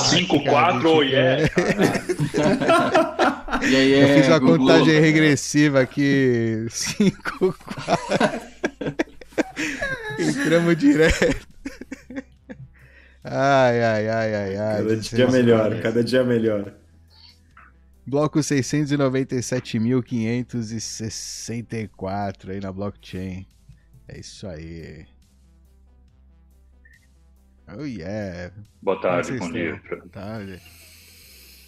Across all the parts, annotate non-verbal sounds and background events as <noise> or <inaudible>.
Falou 5, 4, oh yeah. <laughs> E aí, Eu fiz é, uma Gugu. contagem regressiva aqui. 5, 4. Entramos direto. Ai, ai, ai, ai, ai. Cada dia melhor, cada dia melhor. Bloco 697.564 aí na blockchain. É isso aí. Oh yeah. Boa tarde, Como bom dia pra, Tarde.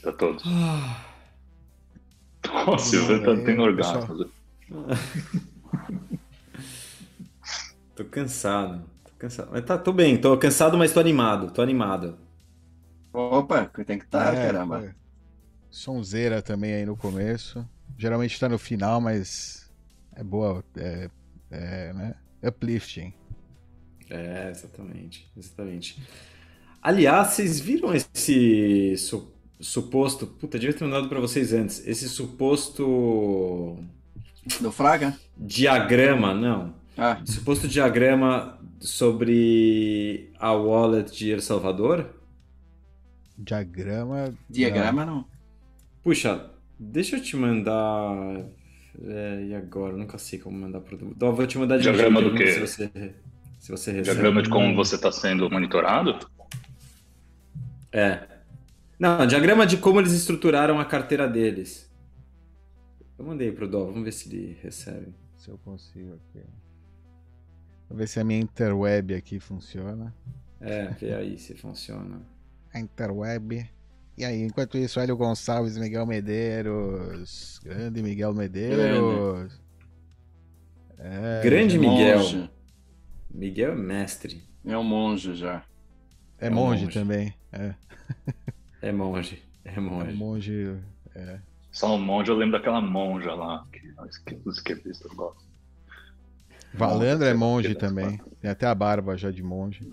pra todos. Nossa, Silvio tá aí, tendo pessoal. orgasmo. <laughs> Tô cansado. Tô cansado. Mas tá, tô bem, tô cansado, mas tô animado. Tô animado. Opa, tem que estar, É, caramba. pô. Sonzeira também aí no começo. Geralmente tá no final, mas é boa. É, é, né? Uplifting. É, exatamente. Exatamente. Aliás, vocês viram esse su- suposto. Puta, devia ter mandado pra vocês antes. Esse suposto Do Fraga? diagrama, não. Ah, Suposto diagrama sobre a wallet de El Salvador? Diagrama. diagrama não. Puxa, deixa eu te mandar. É, e agora? Eu nunca sei como mandar pro. Então, eu vou te mandar Diagrama do não quê? Se você, se você recebe. Diagrama de como você está sendo monitorado? É. Não, diagrama de como eles estruturaram a carteira deles. Eu mandei pro Dó, vamos ver se ele recebe. Se eu consigo aqui. Vou ver se a minha interweb aqui funciona. É, vê aí se funciona. A interweb. E aí, enquanto isso, Hélio Gonçalves, Miguel Medeiros. Grande Miguel Medeiros. É, Grande Miguel. Monge. Miguel é mestre. É um monge já. é é monge monge. também. É, É monge. É é monge. monge. É. Só um monge, eu lembro daquela monja lá, que os esquerdistas gostam. Valandro é monge Monge, também. Tem até a barba já de monge.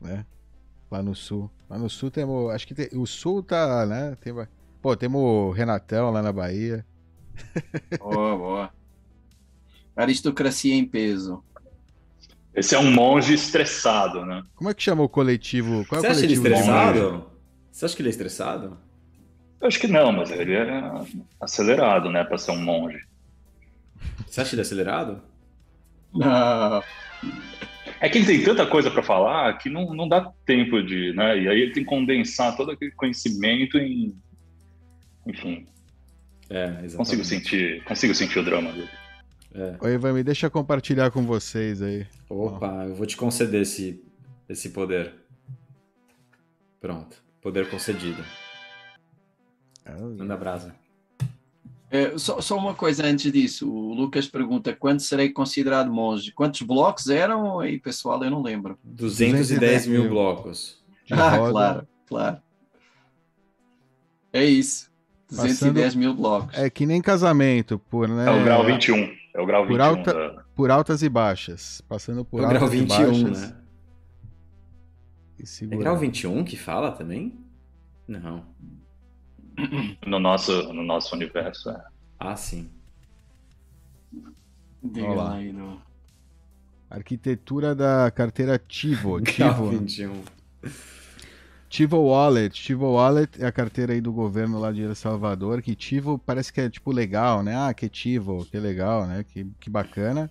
Né? Lá no sul. Lá no sul temos. Acho que tem- o sul tá, né? Tem, pô, temos o Renatão lá na Bahia. Boa, boa. Aristocracia em peso. Esse é um monge estressado, né? Como é que chama o coletivo? Qual é Você o acha ele coletivo de estressado? Você acha que ele é estressado? Eu acho que não, mas ele é acelerado, né, para ser um monge. Você acha ele acelerado? Não. É que ele tem tanta coisa para falar que não, não dá tempo de, né? E aí ele tem que condensar todo aquele conhecimento em, enfim, É, exatamente. consigo sentir, consigo sentir o drama dele. É. Oi, Ivan, me deixa compartilhar com vocês aí. Opa, eu vou te conceder esse, esse poder. Pronto. Poder concedido. Manda brasa. É, só, só uma coisa antes disso. O Lucas pergunta quando serei considerado monge. Quantos blocos eram? Aí, pessoal, eu não lembro. 210 mil mil. blocos. De ah, roda. claro, claro. É isso. 210 mil blocos. É que nem casamento, por, né? É, o grau 21. É o grau Por 21 alta- da- Por altas e baixas. Passando por É o altas grau e 21, baixas. né? E É grau 21 que fala também? Não. no nosso no nosso universo. É. Ah, sim. Diga Olha lá. lá aí no- Arquitetura da carteira Tivo. <laughs> Grau Tivo, 21. Tivo Wallet. Tivo Wallet é a carteira aí do governo lá de El Salvador. Que Tivo parece que é tipo legal, né? Ah, que Tivo, que legal, né? Que, que bacana.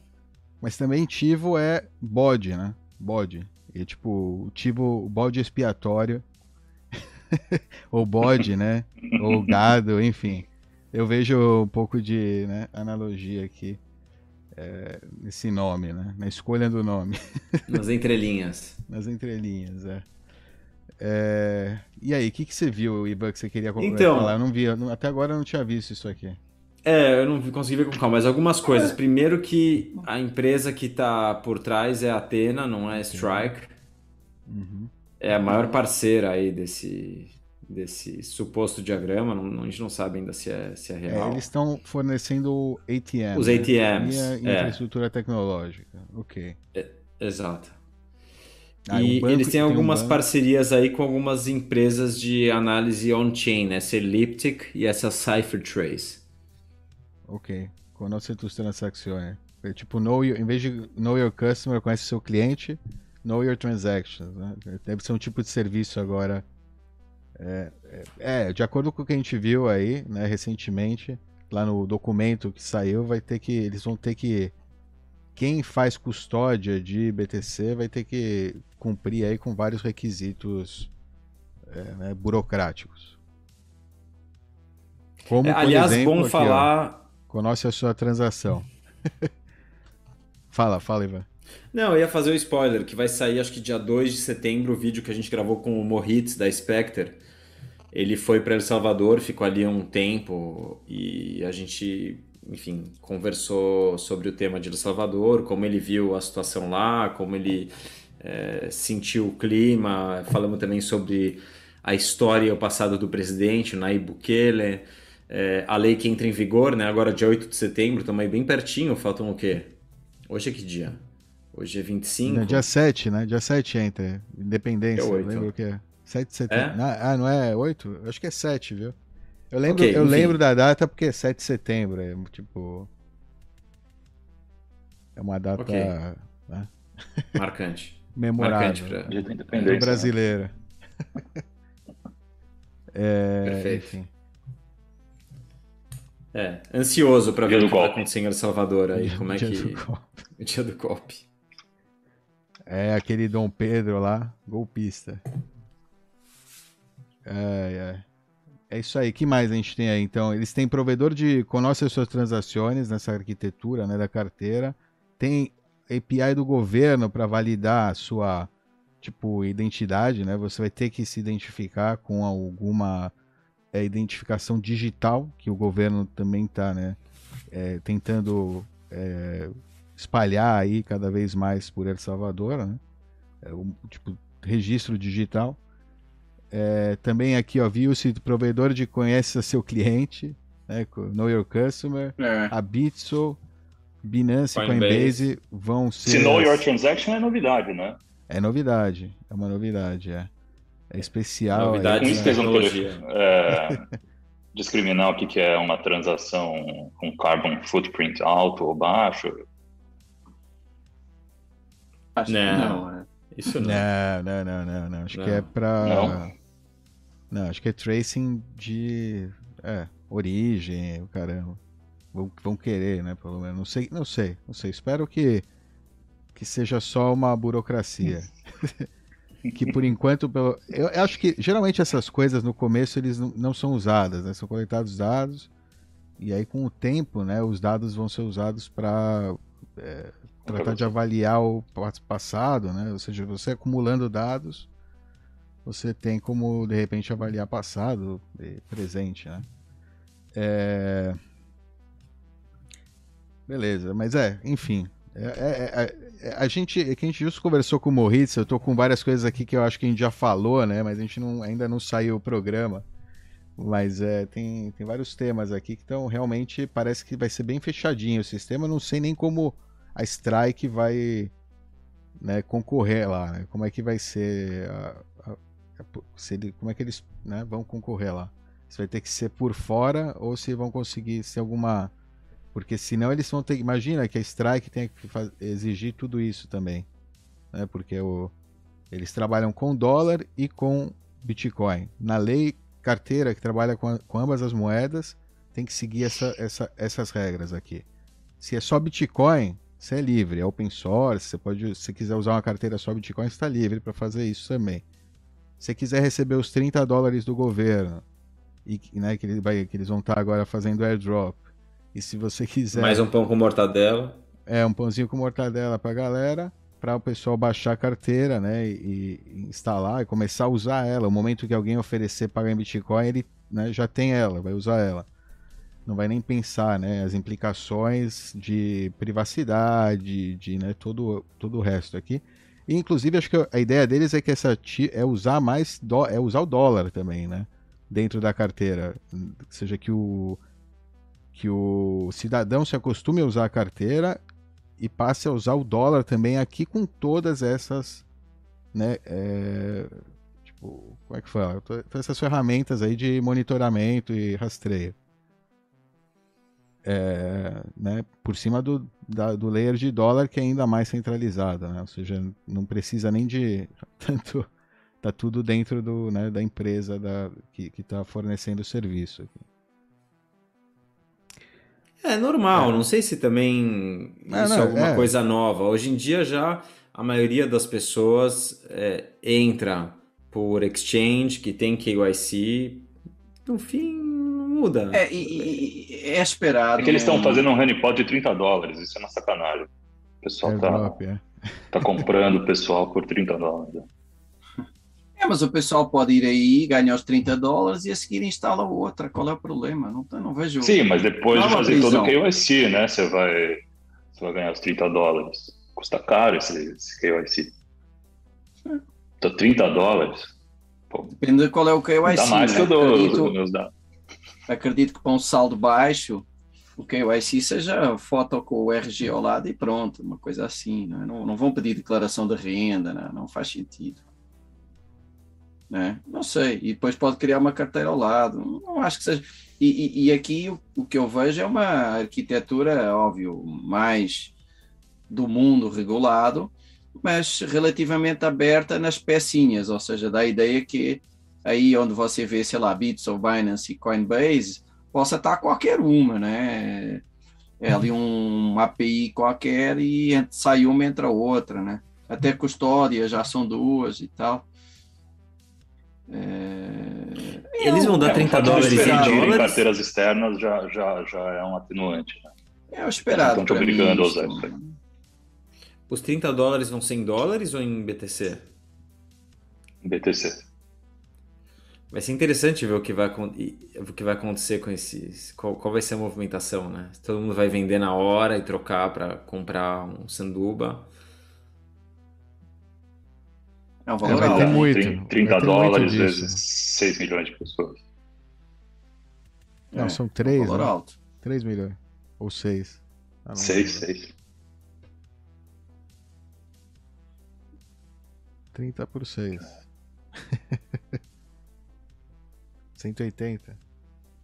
Mas também Tivo é bode, né? Bode. E tipo, o Tivo, o bode expiatório. <laughs> Ou bode, né? Ou gado, enfim. Eu vejo um pouco de né, analogia aqui é, nesse nome, né? Na escolha do nome. <laughs> Nas entrelinhas. Nas entrelinhas, é. É, E aí, o que, que você viu, Ivan, que você queria Então- falar? Eu não vi, até agora eu não tinha visto isso aqui. É, eu não consegui ver com calma, mas algumas coisas. Primeiro que a empresa que tá por trás é a Atena, não é Strike. Uhum. É a maior parceira aí desse, desse suposto diagrama. Não, a gente não sabe ainda se é, se é É, real. eles estão fornecendo ATM. Os né? ATMs, E a é. infraestrutura tecnológica. Ok. Exato. Ah, e o banco- eles têm um algumas banco- parcerias aí com algumas empresas de análise on-chain, essa Elliptic e essa CipherTrace. Ok. Conoce tus transacciones. É tipo, know your, em vez de know your customer, conhece seu cliente, know your transactions. Né? Deve ser um tipo de serviço agora É, é, é, de acordo com o que a gente viu aí, né, recentemente, lá no documento que saiu, vai ter que. Eles vão ter que. Quem faz custódia de BTC vai ter que cumprir aí com vários requisitos é, né, burocráticos. Como, É, aliás, exemplo, bom aqui, ó, falar. Conoce a sua transação. <laughs> fala, fala, Ivan. Não, eu ia fazer o spoiler, que vai sair acho que dia 2 de setembro o vídeo que a gente gravou com o Moritz da Spectre. Ele foi para El Salvador, ficou ali um tempo e a gente, enfim, conversou sobre o tema de El Salvador, como ele viu a situação lá, como ele eh, sentiu o clima. Falamos também sobre a história e o passado do presidente, o Nayib Bukele, eh, a lei que entra em vigor, né, agora dia 8 de setembro, estamos aí bem pertinho, faltam o quê? Hoje é que dia? Hoje é 25? No dia 7, né? Dia 7 entra. Independência. É oito. lembra o que é? 7 de setembro. É? Ah, não é 8? Eu acho que é 7, viu? Eu lembro, Ok, eu enfim. lembro da data porque é 7 de setembro. É tipo. É uma data Ok. né, Marcante. <laughs> memorável. Marcante pra... Dia da É, independência. né? brasileira. <laughs> é, Perfeito. enfim. É, ansioso pra Dia ver o que vai golpe. acontecer em El Salvador aí, como é Dia que... do. O <laughs> dia do golpe. É aquele Dom Pedro lá, golpista. É, é. É isso aí. que mais a gente tem aí? Então, eles têm provedor de conoce as suas transações nessa arquitetura né, da carteira. Tem API do governo para validar a sua tipo identidade, né? Você vai ter que se identificar com alguma é, identificação digital que o governo também está, né? é, tentando é, espalhar aí cada vez mais por El Salvador, né? É, tipo, registro digital. É, também aqui, ó, viu-se provedor de conhece seu cliente, né? Know Your Customer, É. a Bitso, Binance e Coinbase. Vão ser... Se know your transaction é novidade, né? É novidade, é uma novidade, é. É especial. Novidade aí, tecnologia. querer é, discriminar o que é uma transação com carbon footprint alto ou baixo. Acho Não. que não. é. Isso não. Não, não, não, não, não. Acho Não. que é pra. Não? Acho que é tracing de. É, origem, o caramba. Vão, vão querer, né? Pelo menos. Não sei, não sei, não sei. Espero que, que seja só uma burocracia. <laughs> que por enquanto. Pelo... Eu acho que geralmente essas coisas no começo eles não, não são usadas, né? São coletados dados. E aí, com o tempo, né, os dados vão ser usados para tratar de avaliar o pa- passado, né? Ou seja, você acumulando dados, você tem como de repente avaliar passado e presente, né? É... Beleza, mas é, enfim. É, é- é- é- a gente, é que a gente justo conversou com o Moritz, eu tô com várias coisas aqui que eu acho que a gente já falou, né? Mas a gente não, ainda não saiu o programa. Mas é, tem, tem vários temas aqui que estão realmente parece que vai ser bem fechadinho o sistema. Eu não sei nem como a Strike vai né, concorrer lá, né? Como é que vai ser a- se ele- como é que eles né, vão concorrer lá? Se vai ter que ser por fora ou se vão conseguir ser alguma porque senão eles vão ter imagina que a Strike tem que faz- exigir tudo isso também, né? Porque o, eles trabalham com dólar e com Bitcoin. Na lei carteira que trabalha com, a- com ambas as moedas tem que seguir essa, essa- essas regras aqui. Se é só Bitcoin, você é livre, é open source, você pode, se quiser usar uma carteira só Bitcoin, está livre para fazer isso também. Se você quiser receber os 30 dólares do governo, e que, né, que, ele vai, que eles vão estar agora fazendo airdrop, e se você quiser Mais um pão com mortadela. é um pãozinho com mortadela para galera, para o pessoal baixar a carteira, né, e, e instalar e começar a usar ela. O momento que alguém oferecer pagar em Bitcoin, ele né, já tem ela, vai usar ela. Não vai nem pensar, né, as implicações de privacidade, de né, todo, todo o resto aqui. Inclusive, acho que a ideia deles é que essa é usar mais é usar o dólar também, né, dentro da carteira, ou seja que o que o cidadão se acostume a usar a carteira e passe a usar o dólar também aqui com todas essas, né, é, tipo, como é que fala? To- Todas essas ferramentas aí de monitoramento e rastreio. É, né, por cima do, da- do layer de dólar que é ainda mais centralizado, né? ou seja, não precisa nem de <laughs> tanto tá tudo dentro do, né, da empresa da, que está fornecendo o serviço. É normal, é. não sei se também é, isso é alguma é. coisa nova. Hoje em dia já a maioria das pessoas é, entra por exchange, que tem KYC, no fim não muda. É, e, e, é esperado. É que eles estão né? fazendo um honeypot de 30 dólares, isso é uma sacanagem. O pessoal está é. tá comprando o pessoal por 30 dólares. É, mas o pessoal pode ir aí, ganhar os 30 dólares e a seguir instala outra. Qual é o problema? Não, não vejo. Sim, mas depois de fazer prisão. todo o KYC, né? Você vai, você vai ganhar os 30 dólares. Custa caro esse, esse KYC. É. Então, 30 dólares. Pô, Depende de qual é o KYC. Dá mais né? que eu dou os meus dados. Acredito que para um saldo baixo, o KYC seja foto com o RG ao lado e pronto, uma coisa assim. Não, é? não, não vão pedir declaração de renda, não, não faz sentido né? Não sei. E depois pode criar uma carteira ao lado. Não acho que seja. E, e, e aqui o, o, que eu vejo é uma arquitetura, óbvio, mais do mundo regulado, mas relativamente aberta nas pecinhas, ou seja, dá a ideia que aí onde você vê, sei lá, Bits ou Binance e Coinbase, possa estar qualquer uma, né? É ali um API qualquer e sai uma, entra outra, né? Até custódia já são duas e tal. É... Eles vão dar 30 é, dólares em dólares. carteiras externas já, já, já é um atenuante. Né? É o esperado. Estão te obrigando a usar isso. Os 30 dólares vão ser em dólares ou em BTC? Em BTC. Vai ser interessante ver o que vai, o que vai acontecer com esses. Qual, qual vai ser a movimentação, né? Todo mundo vai vender na hora e trocar para comprar um sanduba. É um valor é, vai ter muito. 30, 30 dólares vezes 6 milhões de pessoas. Não, é, são 3. Um valor né? alto. 3 milhões. Ou 6. 6, 6. 30 por 6. 180.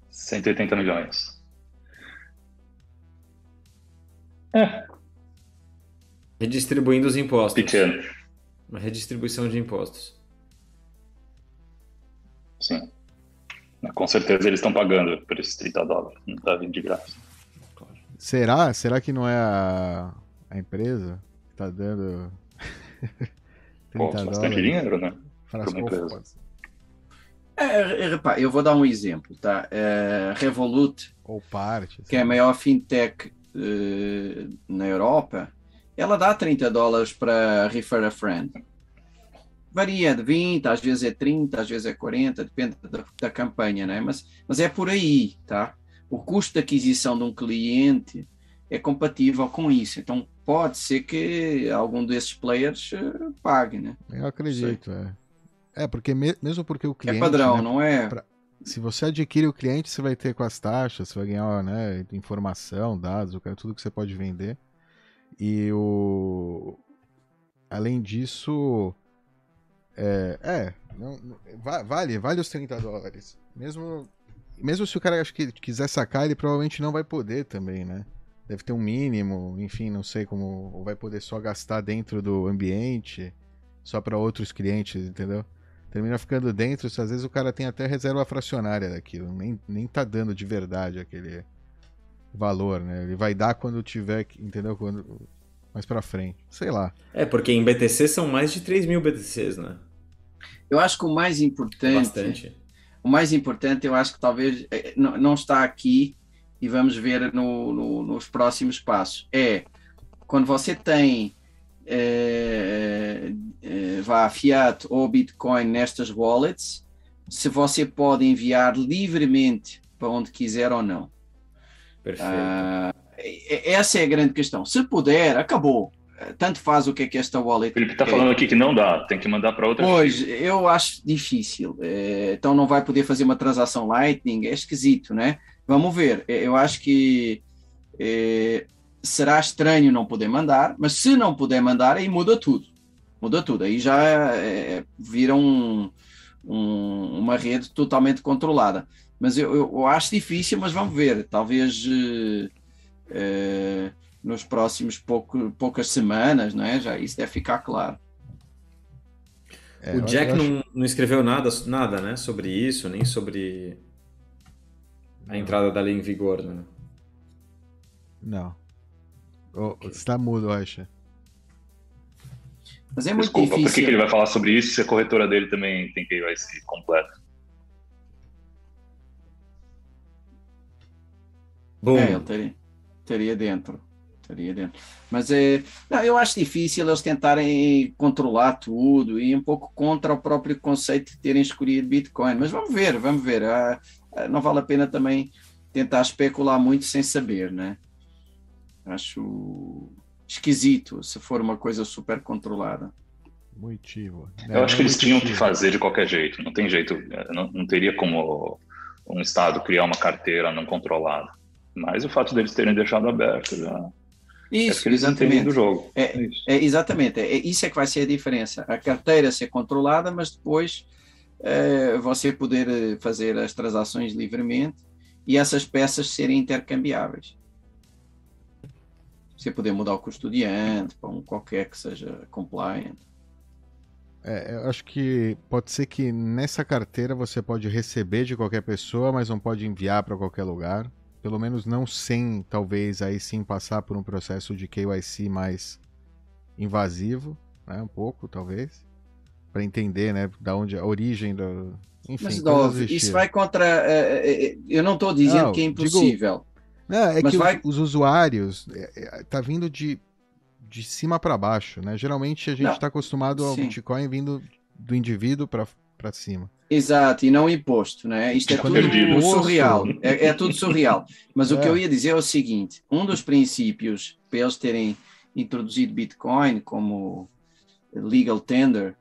180 milhões. É. Redistribuindo os impostos. Pequeno. Uma redistribuição de impostos. Sim. Com certeza eles estão pagando por esses 30 dólares. Não está vindo de graça. Será? Será que não é a, a empresa que está dando <laughs> 30 Pô, dólares? dinheiro, né? Para uma empresa. É, repá, eu vou dar um exemplo, tá? É, Revolut, ou parte, que é a maior fintech uh, na Europa, ela dá 30 dólares para refer a friend. Varia de 20, às vezes é 30, às vezes é 40, depende da, da campanha, né? mas, mas é por aí, tá? O custo de aquisição de um cliente é compatível com isso. Então pode ser que algum desses players uh, pague, né? Eu acredito, é. É, porque me, mesmo porque o é cliente. É padrão, né, não é? Pra, se você adquire o cliente, você vai ter com as taxas, você vai ganhar né, informação, dados, tudo que você pode vender. E o. Além disso. É. é não, vale, vale os 30 dólares. Mesmo. Mesmo se o cara acho que quiser sacar, ele provavelmente não vai poder também, né? Deve ter um mínimo, enfim, não sei como. Ou vai poder só gastar dentro do ambiente, só para outros clientes, entendeu? Termina ficando dentro, às vezes o cara tem até reserva fracionária daquilo, nem, nem tá dando de verdade aquele, valor, né? Ele vai dar quando tiver, entendeu? Quando mais para frente, sei lá. É porque em BTC são mais de 3 mil BTCs, né? Eu acho que o mais importante, bastante. o mais importante, eu acho que talvez é, não está aqui e vamos ver no, no, nos próximos passos. É quando você tem é, vá Fiat ou Bitcoin nestas wallets, se você pode enviar livremente para onde quiser ou não. Perfeito. Uh, essa é a grande questão. Se puder, acabou. Tanto faz o que é que esta wallet. Felipe está falando aqui que não dá, tem que mandar para outra. Pois, eu acho difícil. É, então não vai poder fazer uma transação Lightning, é esquisito, né? Vamos ver. É, eu acho que é, será estranho não poder mandar, mas se não puder mandar, aí muda tudo. Muda tudo. Aí já é, vira um, um, uma rede totalmente controlada. Mas eu, eu, eu, acho difícil, mas vamos ver. Talvez uh, uh, nos próximos pouco, poucas semanas, não é? Já isso deve ficar claro. É, o Jack acho... não, não escreveu nada, nada, né, sobre isso, nem sobre a entrada da lei em vigor, né? Não. Oh, okay. Está mudo, acha? Mas é muito Desculpa, difícil. Por que, que ele vai falar sobre isso se a corretora dele também tem KYC completo? Bom. É, ele teria, teria dentro. Teria dentro. Mas é, não, eu acho difícil eles tentarem controlar tudo e um pouco contra o próprio conceito de terem escolhido Bitcoin. Mas vamos ver, vamos ver. Ah, ah, não vale a pena também tentar especular muito sem saber, né? Acho esquisito se for uma coisa super controlada. Moitivo. Eu acho que eles tinham que fazer de qualquer jeito. Não tem jeito. Não, não teria como um Estado criar uma carteira não controlada. Mas o fato deles terem deixado aberto já. Isso, é eles exatamente. do jogo. É, é, isso. é exatamente. É, isso é que vai ser a diferença. A carteira ser controlada, mas depois é, você poder eh, fazer as transações livremente e essas peças serem intercambiáveis. Você poder mudar o custodiante para um qualquer que seja compliant. É, eu acho que pode ser que nessa carteira você pode receber de qualquer pessoa, mas não pode enviar para qualquer lugar pelo menos não sem, talvez, aí sim passar por um processo de KYC mais invasivo, né, um pouco, talvez, para entender, né, da onde a origem do, enfim, mas, Dove, isso vai contra. Uh, uh, eu não estou dizendo não, que é impossível. Digo, não, é mas que vai... os, os, usuários tá vindo de, de cima para baixo, né? Geralmente a gente está acostumado ao Sim. Bitcoin vindo do indivíduo para cima. Exato, e não imposto, né? Isto é tudo surreal, é, é, tudo <laughs> surreal. Mas é. o que eu ia dizer é o seguinte: um dos princípios para eles terem introduzido Bitcoin como legal tender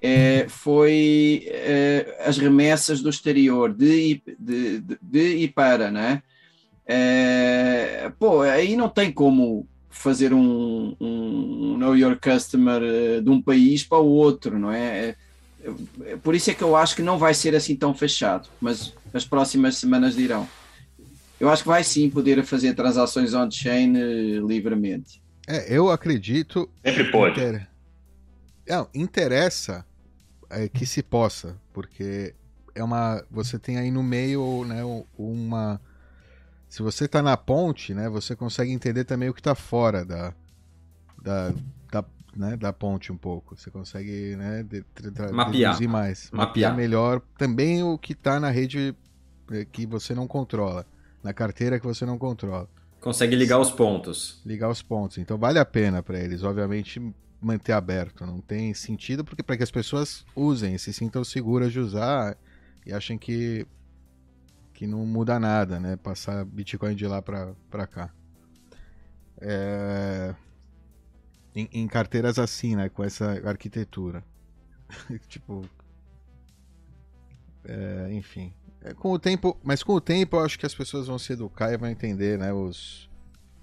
é, foi é, as remessas do exterior de, de, de, de e para, né? É, pô, aí não tem como fazer um, um Know Your Customer eh, de um país para o outro, não é? é por isso é que eu acho que não vai ser assim tão fechado, mas as próximas semanas dirão. Eu acho que vai sim poder fazer transações on-chain uh, livremente. É, eu acredito. Sempre pode. Inter... Não, interessa é, que se possa, porque é uma. Você tem aí no meio, né, uma. Se você está na ponte, né, você consegue entender também o que está fora da, da, da, né, da ponte um pouco. Você consegue né, de, mapear mais, mapear. mapear melhor também o que está na rede eh, que você não controla, na carteira que você não controla. Consegue ligar os pontos. Ligar os pontos. Então vale a pena para eles, obviamente, manter aberto. Não tem sentido porque para que as pessoas usem, se sintam seguras de usar e achem que que não muda nada, né? Passar Bitcoin de lá para cá. É em, em carteiras assim, né? Com essa arquitetura. <laughs> tipo. É, enfim. É, com o tempo, mas com o tempo eu acho que as pessoas vão se educar e vão entender, né? Os,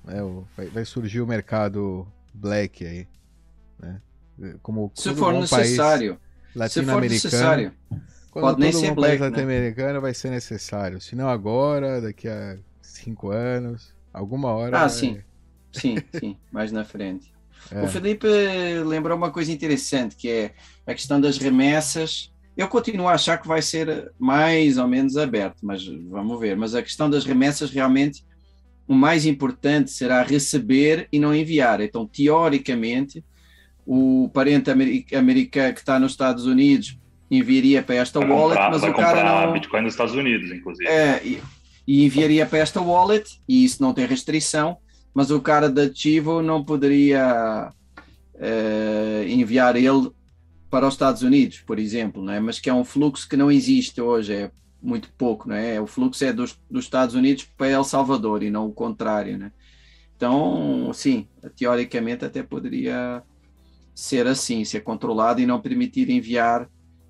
né, o, vai, vai, surgir o mercado black aí, né? Como se for necessário. Latino-americano. Pode nem ser black. Né? latino-americano vai ser necessário. Se não agora, daqui a cinco anos, alguma hora. Ah, sim. Sim, sim, <laughs> mais na frente. É. O Felipe lembrou uma coisa interessante, que é a questão das remessas. Eu continuo a achar que vai ser mais ou menos aberto, mas vamos ver. Mas a questão das remessas, realmente, o mais importante será receber e não enviar. Então, teoricamente, o parente americano que está nos Estados Unidos enviaria para esta vai wallet, comprar, mas o cara não... Bitcoin nos Estados Unidos, inclusive. É, e, e enviaria para esta wallet, e isso não tem restrição, mas o cara da Chivo não poderia uh, enviar ele para os Estados Unidos, por exemplo, né? mas que é um fluxo que não existe hoje, é muito pouco, né? o fluxo é dos, dos Estados Unidos para El Salvador e não o contrário. Né? Então, sim, teoricamente até poderia ser assim, ser controlado e não permitir enviar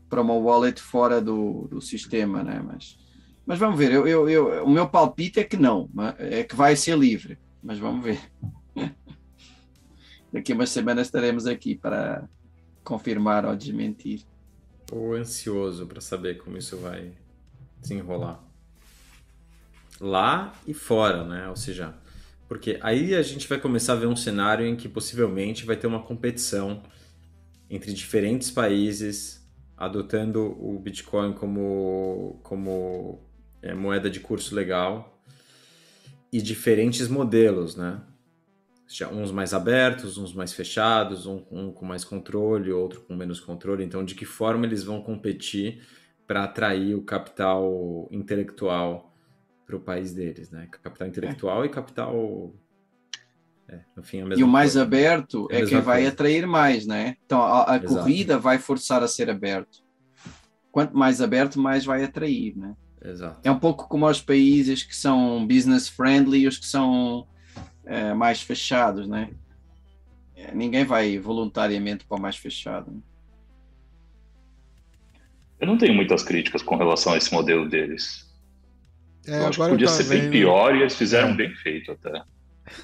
para uma wallet fora do, do sistema, né? mas, mas vamos ver, eu, eu, eu, o meu palpite é que não, é que vai ser livre mas vamos ver. <laughs> Daqui a umas semanas estaremos aqui para confirmar ou desmentir. Estou ansioso para saber como isso vai desenrolar. Lá e fora, né? Ou seja, porque aí a gente vai começar a ver um cenário em que possivelmente vai ter uma competição entre diferentes países adotando o Bitcoin como, como é, moeda de curso legal e diferentes modelos, né? Uns mais abertos, uns mais fechados, um, um com mais controle, outro com menos controle. Então, de que forma eles vão competir para atrair o capital intelectual para o país deles, né? Capital intelectual é. e capital é, fim, e o mais coisa. aberto é, é quem vai coisa. atrair mais, né? Então a, a corrida vai forçar a ser aberto. Quanto mais aberto, mais vai atrair, né? Exato. É um pouco como os países que são business friendly e os que são é, mais fechados, né? É, ninguém vai voluntariamente para o mais fechado. Né? Eu não tenho muitas críticas com relação a esse modelo deles. É, eu acho que podia ser vendo... bem pior e eles fizeram é. bem feito até.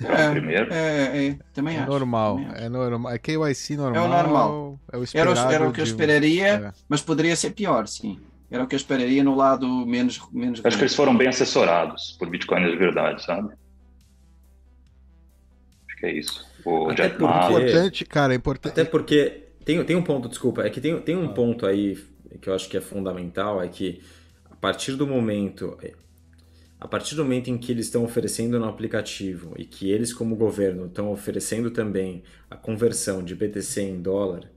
É, <laughs> primeiro. É, é, também é acho. Normal, também acho. é normal. É KYC normal. É o normal. É o era, o, era o que eu esperaria, é. mas poderia ser pior, sim. Era o que eu esperaria no lado menos. menos acho que eles foram bem assessorados por Bitcoin de verdade, sabe? Acho que é isso. O Até Jack porque, importante, cara, é importante. Até porque tem, tem um ponto, desculpa, é que tem, tem um ah. ponto aí que eu acho que é fundamental, é que a partir do momento a partir do momento em que eles estão oferecendo no aplicativo e que eles, como governo, estão oferecendo também a conversão de BTC em dólar,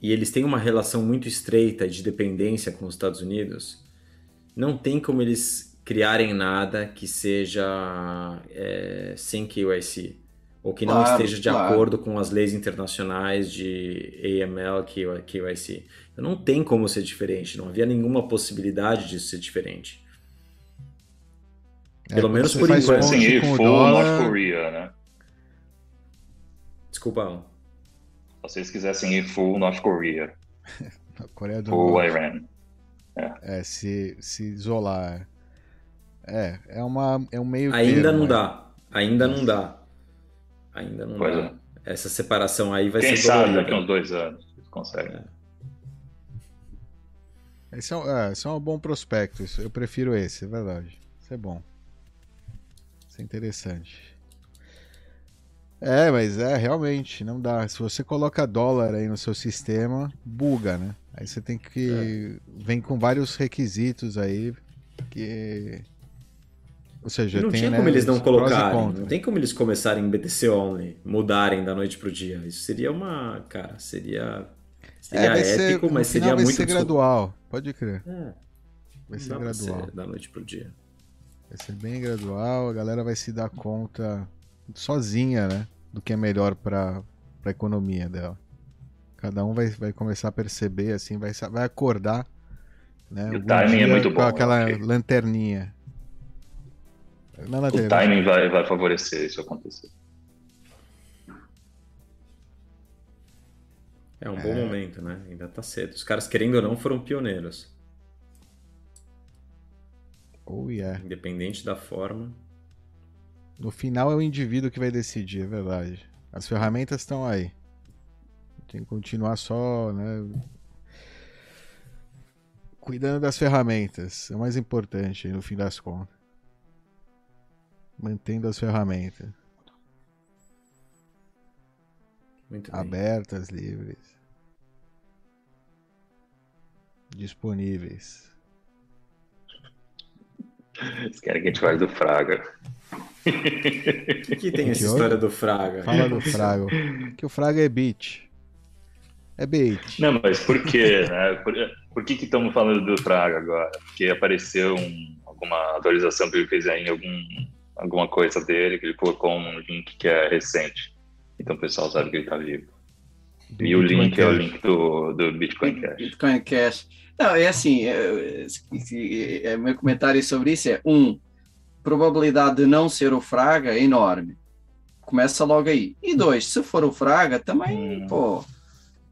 e eles têm uma relação muito estreita de dependência com os Estados Unidos, não tem como eles criarem nada que seja é, sem KYC ou que claro, não esteja de claro. acordo com as leis internacionais de AML, KYC. Então, não tem como ser diferente, não havia nenhuma possibilidade de ser diferente. É, Pelo menos por enquanto. Assim, e full dólar... North Korea, né? Desculpa, Alan. Se vocês quisessem ir full North Korea. <laughs> Coreia do full Norte. Iran. É. é, se, se isolar. É, é, uma, é um meio Ainda termo, não é. dá. Ainda não dá. Ainda não pois dá. É. Essa separação aí vai Quem ser sabe daqui a uns dois anos consegue. É. Esse é, é, esse é um bom prospecto. Eu prefiro esse, é verdade. Isso é bom. Isso é interessante. É, mas é realmente, não dá. Se você coloca dólar aí no seu sistema, buga, né? Aí você tem que. É. Vem com vários requisitos aí. Que. Ou seja, não tem, tinha né, como eles não colocarem. Não tem como eles começarem em BTC only, mudarem da noite pro dia. Isso seria uma. Cara, seria. Seria é, épico, ser, mas seria vai muito. Vai ser gradual, pode crer. É. Vai ser gradual. Ser da noite pro dia. Vai ser bem gradual, a galera vai se dar conta sozinha, né? Do que é melhor para a economia dela. Cada um vai, vai começar a perceber, assim, vai, vai acordar. Né? o timing é muito bom. Com aquela okay. lanterninha. O timing vai, vai favorecer isso acontecer. É um é. bom momento, né? Ainda tá cedo. Os caras, querendo ou não, foram pioneiros. Oh, yeah. Independente da forma. No final é o indivíduo que vai decidir, é verdade. As ferramentas estão aí. Tem que continuar só, né? Cuidando das ferramentas. É o mais importante no fim das contas. Mantendo as ferramentas. Abertas, livres. Disponíveis. Eles querem que a gente fale do Fraga. O que, tem essa história do Fraga? Fala do Fraga. que o Fraga é beat. É bait. Não, mas por quê? Né? Por, por que estamos falando do Fraga agora? Porque apareceu um, alguma atualização que ele fez aí em algum, alguma coisa dele, que ele colocou um link que é recente. Então o pessoal sabe que ele está vivo. Do e Bitcoin o link Cash. é o link do, do Bitcoin Cash. Bitcoin Cash. Não, é assim, é, é, é, meu comentário sobre isso é, um, probabilidade de não ser o Fraga é enorme. Começa logo aí. E dois, se for o Fraga, também, hum. pô,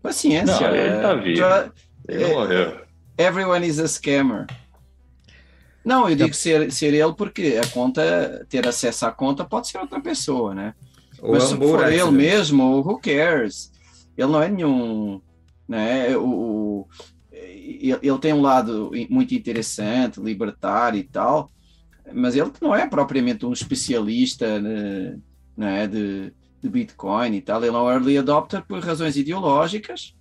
paciência. Não, ele tá vivo. Já, ele é, morreu. Everyone is a scammer. Não, eu digo ser, ser ele porque a conta, ter acesso à conta pode ser outra pessoa, né? Ou Mas se for ele mesmo, who cares? Ele não é nenhum, né? O, ele tem um lado muito interessante, libertário e tal, mas ele não é propriamente um especialista né, né, de, de Bitcoin e tal. Ele é um early adopter por razões ideológicas.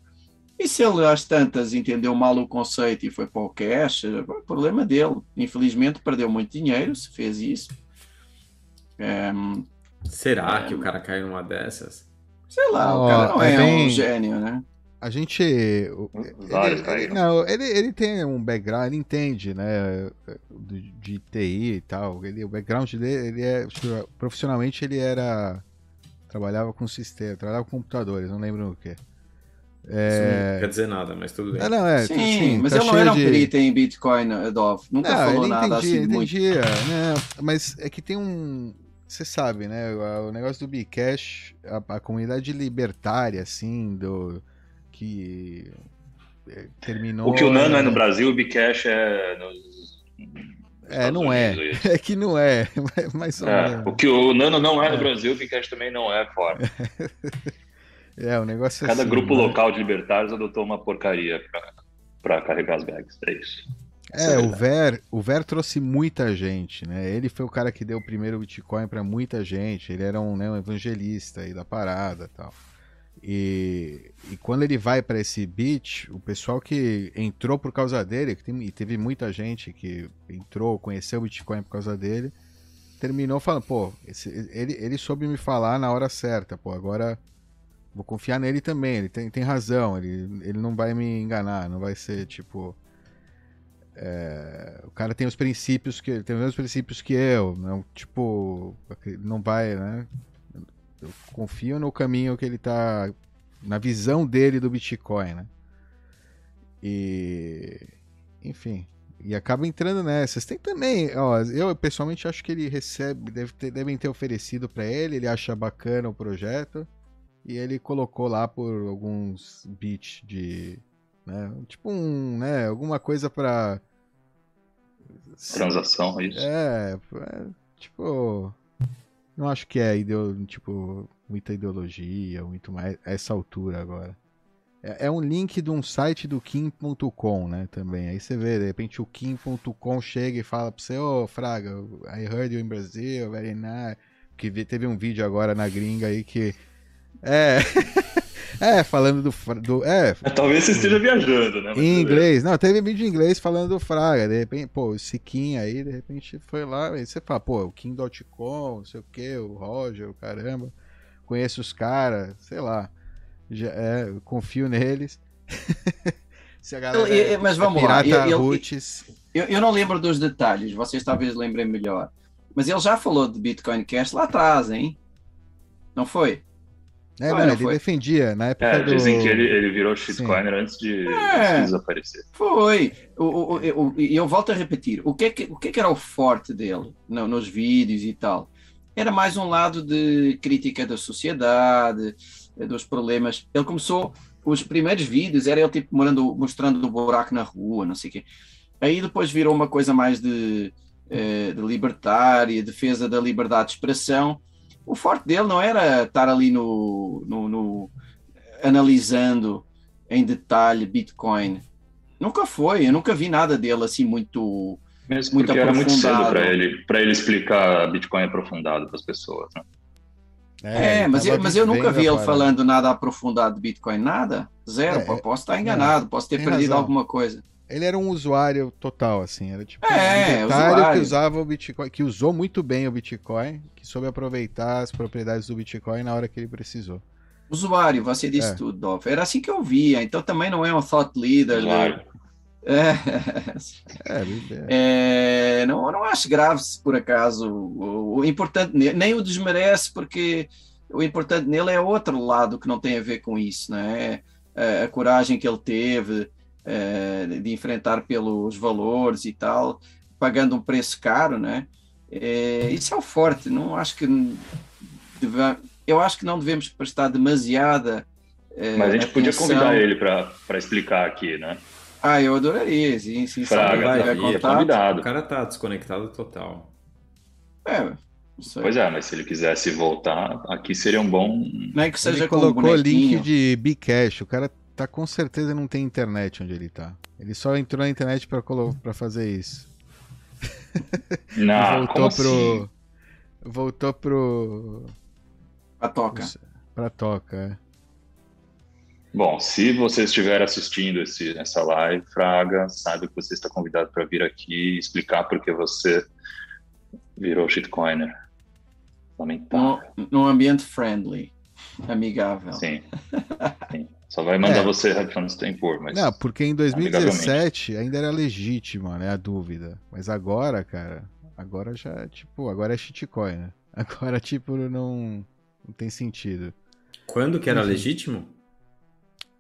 E se ele às tantas entendeu mal o conceito e foi para o cash, é o problema dele. Infelizmente perdeu muito dinheiro se fez isso. Um, Será é, que o cara caiu numa dessas? Sei lá, oh, o cara não é, é bem... um gênio, né? A gente. Ele, ele, não, ele, ele tem um background, ele entende, né? De, de TI e tal. Ele, o background dele, ele é. Profissionalmente ele era. Trabalhava com sistema, trabalhava com computadores, não lembro o que. É... não quer dizer nada, mas tudo bem. É, não, é, sim, sim, mas tá ele não era um de... perito em Bitcoin, Adolfo. Nunca não, falou nada entendia, assim. Entendia, muito... né? Mas é que tem um. Você sabe, né? O negócio do Bcash, a, a comunidade libertária, assim, do que é, terminou. O que o Nano é no Brasil, o Bcash é nos. É, não é. <laughs> É que não é. Mas é, o que o Nano não é no é. Brasil, o Bcash também não é fora. <laughs> É, o negócio é Cada assim, grupo né? local de libertários adotou uma porcaria para carregar as bags. É isso. É, é o Ver, o Ver trouxe muita gente, né? Ele foi o cara que deu o primeiro Bitcoin para muita gente. Ele era um, né, um evangelista aí da parada, tal. E, e quando ele vai para esse beat, o pessoal que entrou por causa dele, que tem, e teve muita gente que entrou, conheceu o Bitcoin por causa dele, terminou falando, pô, esse, ele, ele soube me falar na hora certa, pô, agora vou confiar nele também, ele tem, tem razão, ele, ele não vai me enganar, não vai ser tipo. É, o cara tem os princípios que tem os mesmos princípios que eu, não, tipo, não vai, né? Eu confio no caminho que ele tá. Na visão dele do Bitcoin, né? E. Enfim. E acaba entrando nessas. Tem também, ó, eu pessoalmente acho que ele recebe, deve ter, devem ter oferecido para ele, ele acha bacana o projeto. E ele colocou lá por alguns bits de. Né, tipo um. Né, alguma coisa para Transação, é isso? É, é tipo. Não acho que é ideo, tipo, muita ideologia, muito mais a essa altura agora. É, é, um link de um site do Kim.com, né, também. Aí você vê, de repente o Kim.com chega e fala pra você, ô oh, Fraga, I heard you in Brazil, very nice. Que teve um vídeo agora na gringa aí que. É. <laughs> É, falando do. do é, Talvez você esteja viajando, né? Em inglês. Não, teve vídeo em inglês falando do Fraga. De repente, pô, o Siquim aí, de repente foi lá. Aí você fala, pô, o Kim.com, não sei o que, o Roger, o caramba. Conheço os caras, sei lá. Já, é, confio neles. <laughs> Se a galera eu, eu, mas vamos lá. Eu, eu, eu, eu não lembro dos detalhes, vocês talvez lembrem melhor. Mas ele já falou de Bitcoin Cash lá atrás, hein? Não foi? É, não, ele foi. defendia na época. É, do... dizem que ele, ele virou shitcoiner antes de, é, desaparecer. Foi. O, o, o, e eu volto a repetir: o que, é que, o que, é que era o forte dele no, nos vídeos e tal? Era mais um lado de crítica da sociedade, eh, dos problemas. Ele começou, os primeiros vídeos era ele tipo morando, mostrando o buraco na rua, não sei o quê. Aí depois virou uma coisa mais de, eh, de libertária, defesa da liberdade de expressão o forte dele não era estar ali no, no, no analisando em detalhe Bitcoin. Nunca foi, eu nunca vi nada dele assim muito Mesmo muito era muito cedo para ele, para ele explicar Bitcoin aprofundado para as pessoas, né? É, é mas, eu, mas eu nunca vi ele falando nada aprofundado de Bitcoin, nada, zero. É, posso estar enganado, posso ter perdido razão. alguma coisa. Ele era um usuário total, assim, era tipo é, um usuário. que usava o Bitcoin, que usou muito bem o Bitcoin, que soube aproveitar as propriedades do Bitcoin na hora que ele precisou. Usuário, você disse é. tudo, Dolph. Era assim que eu via, então também não é um thought leader. Né? É, é, é, não, não acho grave se por acaso. O, o importante nem o desmerece, porque o importante nele é outro lado que não tem a ver com isso, né? É a coragem que ele teve é, de enfrentar pelos valores e tal, pagando um preço caro, né? É, isso é o forte. Não acho que deve, eu acho que não devemos prestar demasiada. É, Mas a gente atenção. podia convidar ele para explicar aqui, né? Ah, eu adoraria, sim, sim. Fraga, vai, vai convidado. O cara tá desconectado total. É, Pois é, mas se ele quisesse voltar, aqui seria um bom. Não é que seja ele colocou o link de Bcash. O cara tá com certeza não tem internet onde ele tá. Ele só entrou na internet para para fazer isso. <laughs> Não, voltou pro assim? voltou pro A toca. Pra toca, é. Bom, se você estiver assistindo esse, essa live, Fraga, saiba que você está convidado para vir aqui e explicar por que você virou shitcoiner. Lamentável. Num, num ambiente friendly, amigável. Sim. <laughs> Sim. Só vai mandar É. você Headphones Tempur, mas Não, porque em 2017 ainda era legítima, né, a dúvida. Mas agora, cara, agora já, tipo, agora é shitcoin, né? <laughs> Agora, tipo, não, não tem sentido. Quando que era Enfim. legítimo?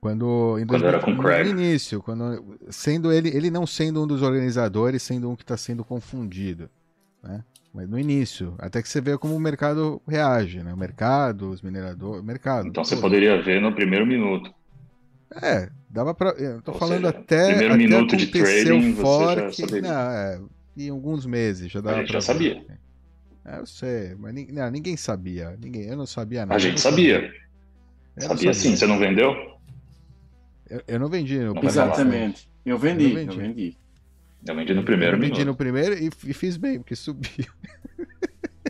Quando, em Quando era com no Craig. início, quando, sendo ele, ele não sendo um dos organizadores, sendo um que está sendo confundido, né? Mas no início, até que você vê como o mercado reage, né? O mercado, os mineradores, o mercado. então você poderia ver no primeiro minuto. É, dava pra. Eu tô Ou falando seja, até. primeiro até minuto de acontecer trading, o você fork. já saberia. Não, é, em alguns meses já dava gente pra já ver. sabia. É, eu sei, mas não, ninguém sabia. Ninguém, eu não sabia nada. A eu gente sabia. Eu não Sabia sim, você não vendeu? Eu, eu não vendi no Não. Exatamente. Eu vendi, Eu eu vendi. vendi. Eu vendi no primeiro eu vendi minuto. no primeiro e, e fiz bem, porque subiu. <laughs>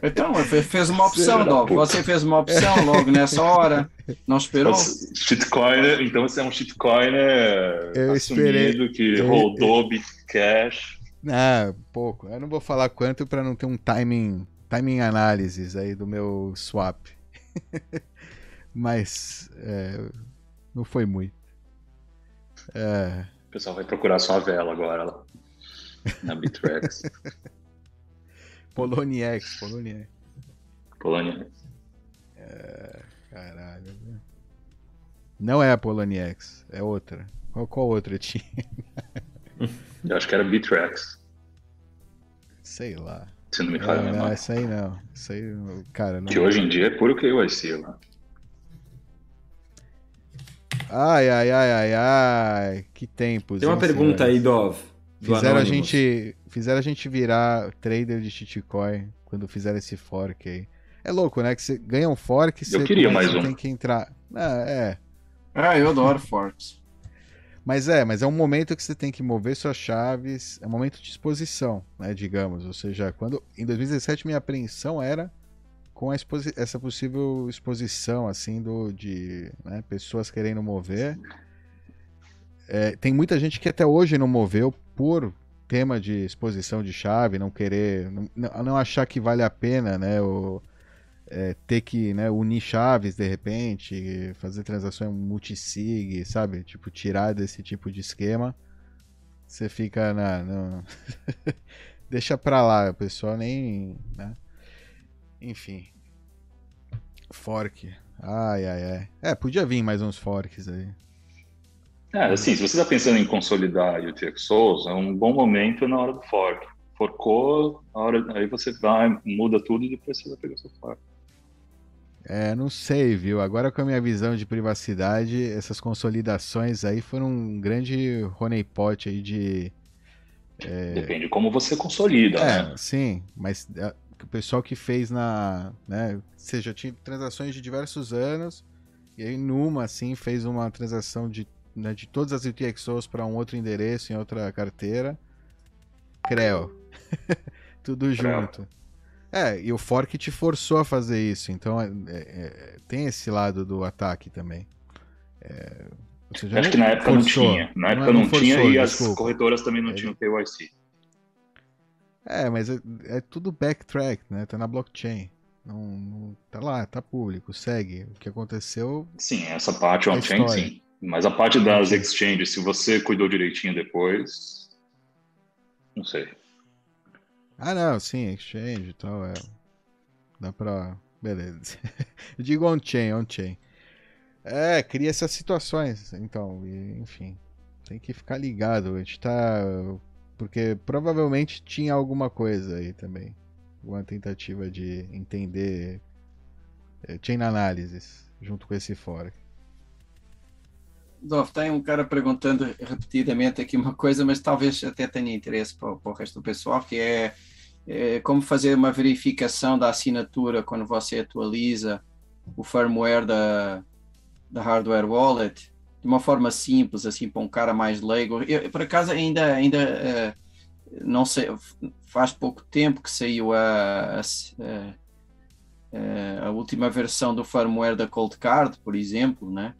Então, fe- fez uma opção, puta. Você fez uma opção logo nessa hora. Não esperou? Você- Shitcoiner, então você é um shitcoiner Eu assumido esperei- que rodou Bitcash. Ah, pouco. Eu não vou falar quanto para não ter um timing, timing análises aí do meu swap. <laughs> Mas é, não foi muito. É, O pessoal vai procurar sua vela agora lá. Na Bitrex. <laughs> Poloniex, Poloniex. Polônia. Caralho. viu? Não é a Poloniex, é outra. Qual, qual outra tinha? <laughs> Eu acho que era Bitrex, Sei lá. se não me falha a Não, essa aí não. Essa aí, cara, não. Que hoje em dia é puro KYC lá. Ai, ai, ai, ai, ai. Que tempos. Tem uma hein, pergunta senhores? aí, Dov. do Fizeram a, Anonymous. gente, fizeram a gente virar trader de shitcoin quando fizeram esse fork aí. É louco, né? Que você ganha um fork, você mais um. tem que entrar. Ah, é. Ah, eu adoro forks. Mas é, mas é um momento que você tem que mover suas chaves, é um momento de exposição, né, digamos. Ou seja, quando em 2017 minha apreensão era com a exposi- essa possível exposição assim do de né, pessoas querendo mover. É, tem muita gente que até hoje não moveu por tema de exposição de chave, não querer, não, não achar que vale a pena, né, o, é, ter que né, unir chaves de repente, fazer transações multisig, sabe? Tipo, tirar desse tipo de esquema. Você fica na. no- <laughs> Deixa pra lá, o pessoal nem. Né? Enfim. Fork. Ai, ai, ai. É, podia vir mais uns forks aí. É, assim, se você está pensando em consolidar UTXOs, é um bom momento na hora do fork. Forcou, a hora, aí você vai, muda tudo e depois você vai pegar seu fork. É, não sei, viu? Agora com a minha visão de privacidade, essas consolidações aí foram um grande honeypot aí de. Depende de como você consolida, É, né? sim, mas é, o pessoal que fez na. Né, você já tinha transações de diversos anos, e aí numa, assim, fez uma transação de, né, de todas as UTXOs para um outro endereço em outra carteira. Creu. <laughs> Tudo Creu. junto. É, e o fork te forçou a fazer isso, então é- é- é- tem esse lado do ataque também. É, seja, Acho que na época forçou. não tinha. Na época é- não, tinha forçou, e as desculpa. corretoras também não Ele- tinham KYC. É, mas é, é tudo backtrack, né? Tá na blockchain. Não, não- tá lá, tá público, segue. O que aconteceu. Sim, essa parte A on-chain, sim. Mas a parte das exchanges, se você cuidou direitinho depois, não sei. Ah, não, sim, exchange e tal, é. Dá pra. Beleza. <laughs> Eu digo on-chain, on-chain. É, cria essas situações, então, e, enfim. Tem que ficar ligado. A gente tá. Porque provavelmente tinha alguma coisa aí também. Alguma tentativa de entender é, chain analysis junto com esse fork. Tem um cara perguntando repetidamente aqui uma coisa, mas talvez até tenha interesse para, para o resto do pessoal, que é, é como fazer uma verificação da assinatura quando você atualiza o firmware da, da hardware wallet de uma forma simples, assim, para um cara mais leigo. Eu, por acaso, ainda, ainda eh, não sei, faz pouco tempo que saiu a, a, a, última versão do firmware da Cold Card, por exemplo, né?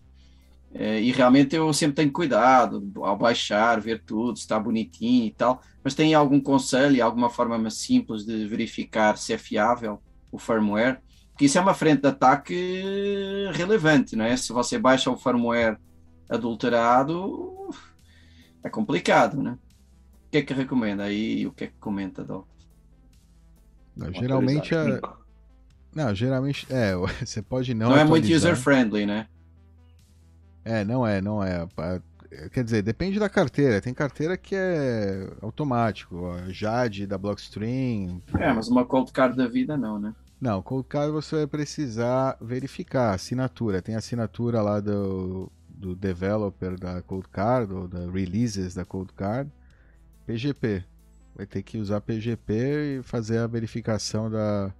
É, e realmente eu sempre tenho cuidado ao baixar, ver tudo, se está bonitinho e tal. Mas tem algum conselho e alguma forma mais simples de verificar se é fiável o firmware? Porque isso é uma frente de ataque relevante, não é? Se você baixa o firmware adulterado, é complicado, né? O que é que recomenda aí? O que é que comenta? Não, geralmente a... Não, geralmente. É, <laughs> você pode não. Não é muito user-friendly, né? É, não é, não é. Quer dizer, depende da carteira. Tem carteira que é automático, a Jade da Blockstream. É, mas uma cold card da vida não, né? Não, cold card você vai precisar verificar a assinatura. Tem a assinatura lá do, do developer da cold card ou da releases da cold card. PGP. Vai ter que usar PGP e fazer a verificação da,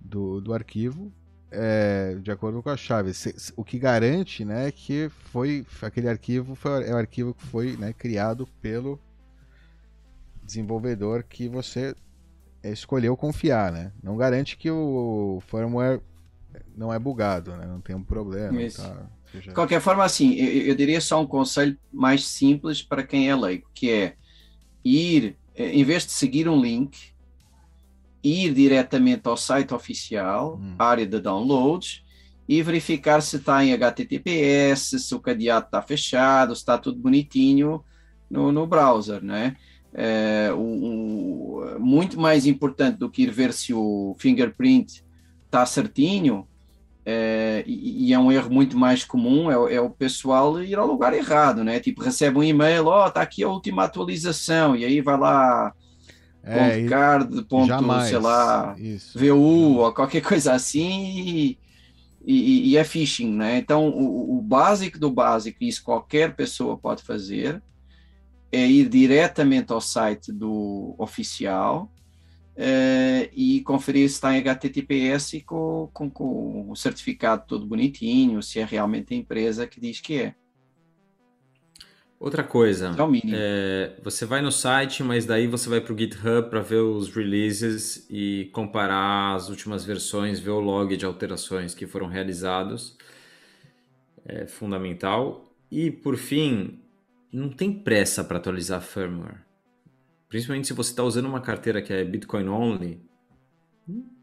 do, do arquivo é, de acordo com a chave. O que garante, né, que foi aquele arquivo foi, é o arquivo que foi né, criado pelo desenvolvedor que você escolheu confiar, né? Não garante que o firmware não é bugado, né? Não tem um problema. Tá, seja... De qualquer forma, assim, eu, eu, diria só um conselho mais simples para quem é leigo, que é ir, eh, em vez de seguir um link, ir diretamente ao site oficial, hum. área de downloads, e verificar se está em HTTPS, se o cadeado está fechado, se está tudo bonitinho no, no browser, né? É, o, o, muito mais importante do que ir ver se o fingerprint está certinho, é, e, e, é um erro muito mais comum, é, é, o pessoal ir ao lugar errado, né? Tipo, recebe um e-mail, ó, oh, está aqui a última atualização, e aí vai lá é, ponto card, ponto, jamais, sei lá, isso. VU ou qualquer <laughs> coisa assim e, e, e é phishing, né? Então, o, o, básico do básico, isso qualquer pessoa pode fazer, é ir diretamente ao site do oficial é, e conferir se está em HTTPS com, com, com o certificado todo bonitinho, se é realmente a empresa que diz que é. Outra coisa, é, você vai no site, mas daí você vai para o GitHub para ver os releases e comparar as últimas versões, ver o log de alterações que foram realizados. É fundamental. E por fim, não tem pressa para atualizar firmware. Principalmente se você está usando uma carteira que é Bitcoin only,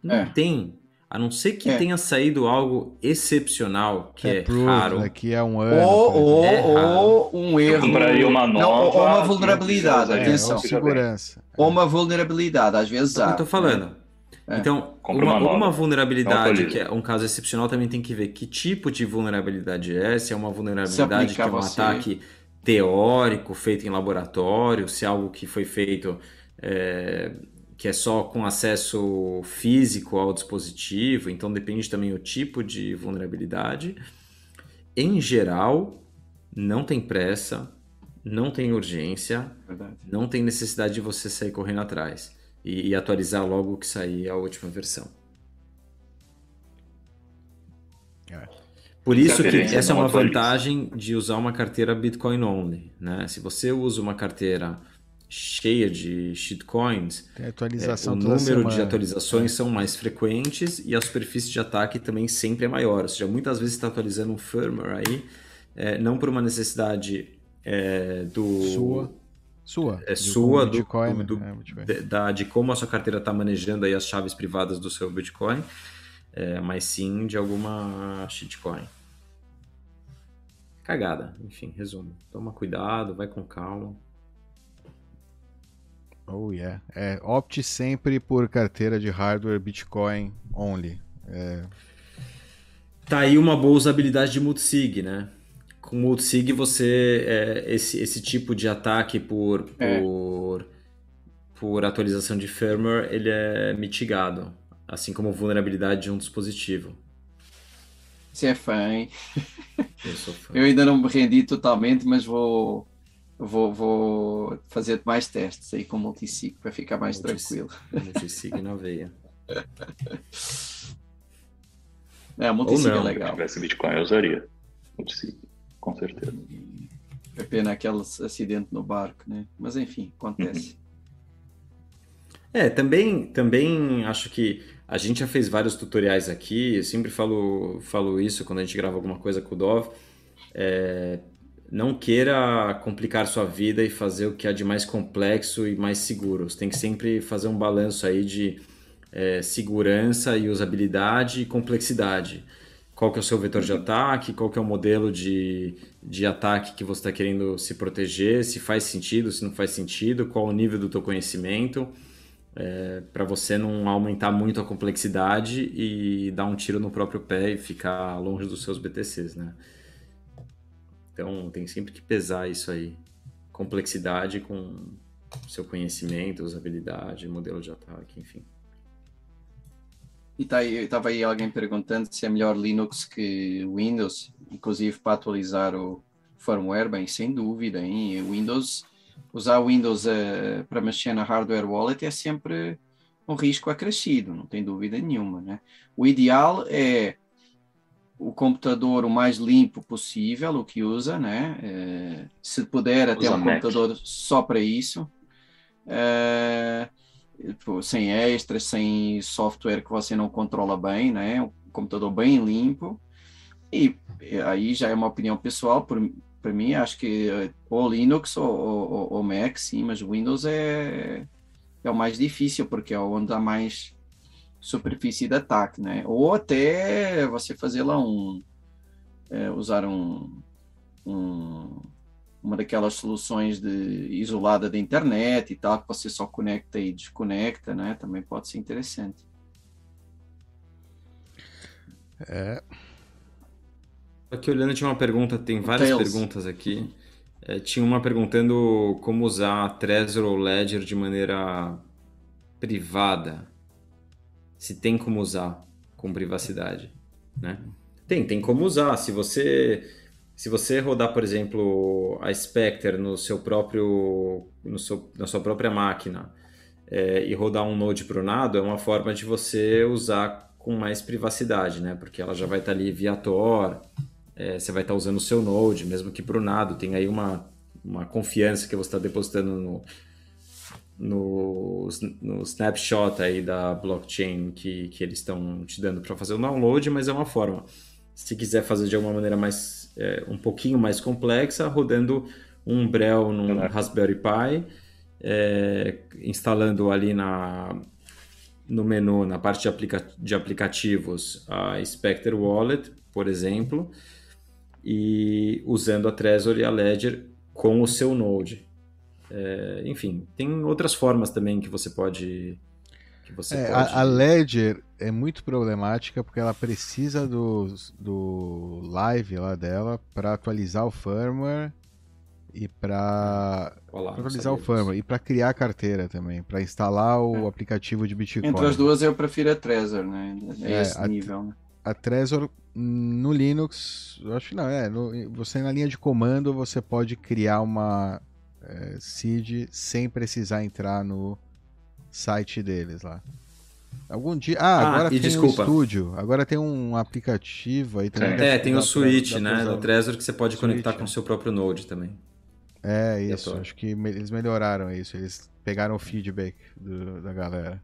não é. tem a não ser que é. tenha saído algo excepcional, que é, é raro. Daqui a um ano. Ou, ou, é ou um erro. uma nova. Não, ou uma vulnerabilidade, atenção. segurança. Ou uma vulnerabilidade, às vezes há. Eu tô falando. É. Então, uma, uma, uma, vulnerabilidade, que é um caso excepcional, também tem que ver que tipo de vulnerabilidade é, se é uma vulnerabilidade que é um ataque teórico feito em laboratório, se é algo que foi feito é, que é só com acesso físico ao dispositivo, então depende também o tipo de vulnerabilidade. Em geral, não tem pressa, não tem urgência, Verdade. não tem necessidade de você sair correndo atrás e, e atualizar logo que sair a última versão. É. Por isso que essa é uma vantagem de usar uma carteira Bitcoin only. Né? Se você usa uma carteira cheia de shitcoins, é, atualização é, o número semana. de atualizações é. são mais frequentes e a superfície de ataque também sempre é maior. Ou seja, muitas vezes está atualizando um firmware aí, é, não por uma necessidade é, do... Sua. Sua. É sua, do, Bitcoin, do, né? do de, da, de como a sua carteira está manejando aí as chaves privadas do seu Bitcoin, é, mas sim de alguma shitcoin. Cagada, enfim, resumo. Toma cuidado, vai com calma. Oh yeah. É, opte sempre por carteira de hardware Bitcoin only. É... Tá aí uma boa usabilidade de multisig, né? Com multisig você é, esse, esse tipo de ataque por, é. por, por atualização de firmware ele é mitigado, assim como vulnerabilidade de um dispositivo. Você é fã, hein? Eu sou fã. Eu ainda não me rendi totalmente, mas vou Vou, vou fazer mais testes aí com multisig para ficar mais tranquilo. Multisig na veia. <laughs> É, multisig é legal. Se tivesse Bitcoin, eu usaria. Multisig, com certeza. É pena aquele acidente no barco, né? Mas enfim, acontece. Uhum. É, também, também acho que a gente já fez vários tutoriais aqui, eu sempre falo, falo isso quando a gente grava alguma coisa com o Dov. É, não queira complicar sua vida e fazer o que há de mais complexo e mais seguro. Você tem que sempre fazer um balanço aí de é, segurança e usabilidade e complexidade. Qual que é o seu vetor de ataque, qual que é o modelo de, de ataque que você está querendo se proteger, se faz sentido, se não faz sentido, qual o nível do teu conhecimento, é, para você não aumentar muito a complexidade e dar um tiro no próprio pé e ficar longe dos seus BTCs, né? Então tem sempre que pesar isso aí. Complexidade com seu conhecimento, usabilidade, modelo de ataque, enfim. E tá estava aí alguém perguntando se é melhor Linux que Windows, inclusive para atualizar o firmware, bem, sem dúvida, hein? Windows, usar Windows uh, para mexer na hardware wallet é sempre um risco acrescido, não tem dúvida nenhuma, né? O ideal é o computador o mais limpo possível, o que usa, né? É, se puder, até usa um Mac. computador só para isso. É, sem extras, sem software que você não controla bem, né? Um computador bem limpo. E aí já é uma opinião pessoal, para mim, acho que ou Linux ou, ou, ou, Mac, sim, mas Windows é, é o mais difícil, porque é onde há mais superfície de ataque, né? Ou até você fazer lá um é, usar um, um, uma daquelas soluções de isolada da internet e tal que você só conecta e desconecta, né? Também pode ser interessante. É. Aqui olhando tinha uma pergunta, tem várias Tails. perguntas aqui. É, tinha uma perguntando como usar Trezor ou Ledger de maneira privada se tem como usar com privacidade, né? Tem, tem como usar. Se você se você rodar, por exemplo, a Spectre no seu próprio no seu, na sua própria máquina é, e rodar um Node pronado, é uma forma de você usar com mais privacidade, né? Porque ela já vai estar ali via Tor, é, você vai estar usando o seu Node, mesmo que pronado, tem aí uma, uma confiança que você está depositando no, no, no snapshot aí da blockchain que, que eles estão te dando para fazer o download, mas é uma forma. Se quiser fazer de alguma maneira mais é, um pouquinho mais complexa, rodando um Umbrel num Raspberry Pi, é, instalando ali na, no menu, na parte de, aplica de aplicativos, a Spectre Wallet, por exemplo, e usando a Trezor e a Ledger com o seu Node. É, enfim, tem outras formas também que você pode. Que você é, pode... A, a, Ledger é muito problemática porque ela precisa do, do live lá dela para atualizar o firmware e para atualizar o firmware e para criar a carteira também, para instalar o é. aplicativo de Bitcoin. Entre as duas eu prefiro a Trezor, né? É, é esse a, nível. Né? A Trezor no Linux, eu acho que não, é, no, você na linha de comando você pode criar uma é, seed sem precisar entrar no site deles lá. Algum dia. Ah, ah agora tem desculpa. um estúdio. Agora tem um aplicativo aí também. É, tem o Switch, pra, né? No Trezor que você pode Switch, conectar com o seu próprio Node também. É, isso. Acho que eles melhoraram isso. Eles pegaram o feedback do, da galera.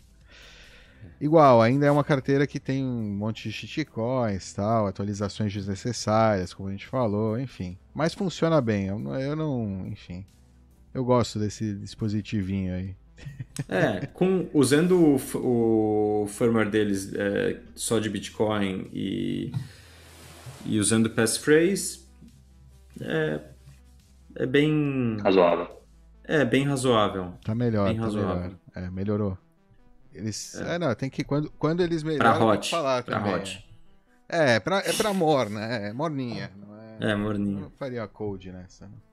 Igual, ainda é uma carteira que tem um monte de shitcoins, tal, atualizações desnecessárias, como a gente falou, enfim. Mas funciona bem. Eu, eu não, enfim. Eu gosto desse dispositivinho aí. É, com, usando o, o firmware deles é, só de Bitcoin e, e usando passphrase, é, é bem... Razoável. É, bem razoável. Tá melhor, bem tá razoável. melhor. É, melhorou. Eles, é. é. não, tem que quando, quando eles melhoram, pra hot, falar pra também. Hot. É, pra, é pra morna, é, é morninha. Não é, é morninha. não faria code nessa. Não.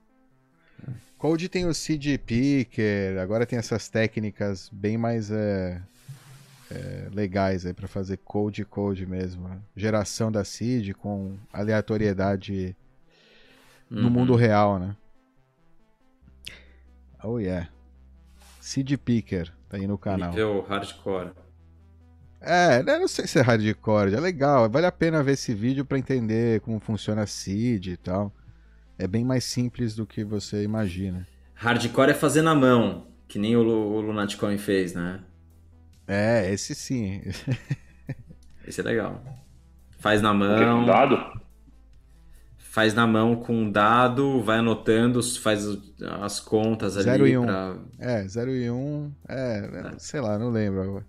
Code tem o seed picker, agora tem essas técnicas bem mais é, é, legais aí para fazer code code mesmo. Geração da seed com aleatoriedade uhum. no mundo real, né? Oh yeah. Seed Picker tá aí no canal. Nível hardcore. É, não sei se é hardcore, é legal, vale a pena ver esse vídeo para entender como funciona a seed e tal é bem mais simples do que você imagina. Hardcore é fazer na mão, que nem o, o Lunaticon fez, né? É, esse sim. <laughs> Esse é legal. Faz na mão. dado? Faz na mão com um dado, vai anotando, faz as contas ali. Zero e um. pra- É, 0 e 1. Um, é, sei lá, não lembro agora.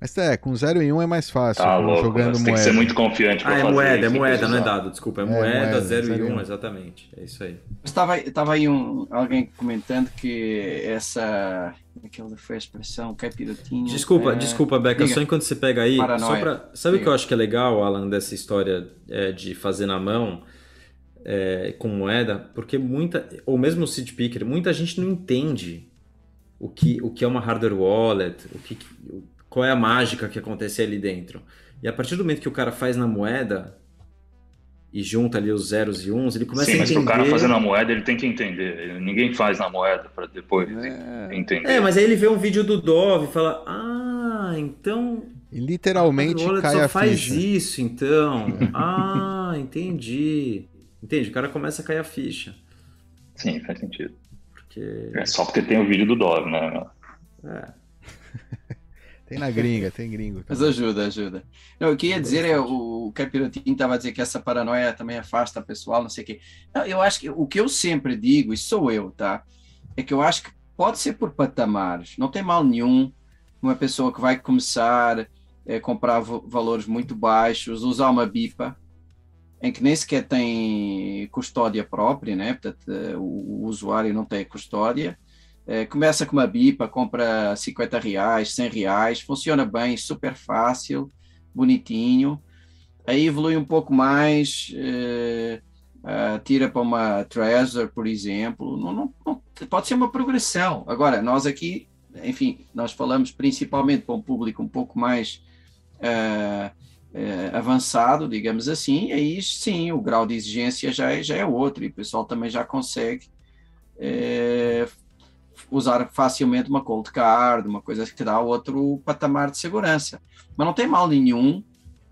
Mas é, com 0 e 1 um é mais fácil. Tá louco. jogando Você tem que moeda. ser muito confiante pra Ah, é fazer moeda, isso, é moeda, não é dado, desculpa. É, É, moeda, moeda, 0 e zero e 1, um. exatamente. É isso aí. Estava, estava aí um, alguém comentando que essa. Aquela foi a expressão, capirotinho. Desculpa, é, desculpa, Beca, diga. só enquanto você pega aí, Paranoia. só pra... sabe o que eu acho que é legal, Alan, dessa história é, de fazer na mão é, com moeda? Porque muita, ou mesmo o seed picker, muita gente não entende o que, o que é uma hardware wallet, o que, o- qual é a mágica que acontece ali dentro. E a partir do momento que o cara faz na moeda e junta ali os zeros e uns, ele começa Sim, a mas entender... pro cara fazer na moeda, ele tem que entender. Ninguém faz na moeda pra depois entender. É, mas aí ele vê um vídeo do Dove e fala, ah, então E literalmente O cai só a faz ficha. isso, então. <laughs> ah, entendi. Entende? O cara começa a cair a ficha. Sim, faz sentido. Porque. É só porque tem o vídeo do Dove, né? É. <laughs> Tem na gringa, tem gringo. Mas ajuda, ajuda. Não, o que ia dizer é o, o Capirotinho estava a dizer que essa paranoia também afasta o pessoal, não sei o quê. Não, eu acho que o que eu sempre digo, e sou eu, tá? É que eu acho que pode ser por patamares, não tem mal nenhum uma pessoa que vai começar a comprar vo- valores muito baixos, usar uma BIPA, em que nem sequer tem custódia própria, né? Portanto, eh, o usuário não tem custódia. Eh, começa com uma BIPA, compra 50 reais, 100 reais, funciona bem, super fácil, bonitinho. Aí evolui um pouco mais, ah, tira para uma Trezor, por exemplo. Não, não- não- pode ser uma progressão. Agora, nós aqui, enfim, nós falamos principalmente para um público um pouco mais ah, eh, avançado, digamos assim, aí sim, o grau de exigência já é, já é outro, e o pessoal também já consegue usar facilmente uma cold card, uma coisa que dá outro patamar de segurança. Mas não tem mal nenhum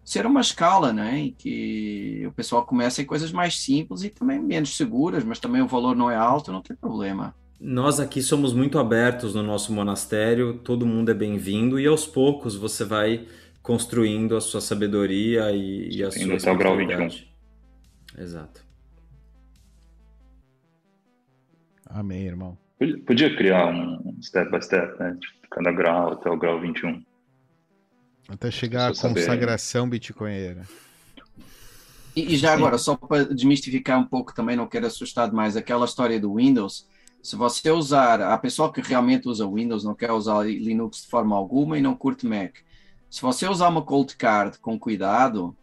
ser uma escala, né? Em que o pessoal começa em coisas mais simples e também menos seguras, mas também o valor não é alto, não tem problema. Nós aqui somos muito abertos no nosso monastério, todo mundo é bem-vindo e aos poucos você vai construindo a sua sabedoria e, e a Indo sua até o grau espiritualidade. Exato. Amém, irmão. Podia, podia criar um step by step, né? Tipo, cada grau até o grau 21. Até chegar à Preciso saber. consagração bitcoinheira. E, e já agora, só para desmistificar um pouco também, não quero assustar demais, aquela história do Windows, se você usar, a pessoa que realmente usa Windows, não quer usar Linux de forma alguma e não curte Mac, se você usar uma cold card com cuidado,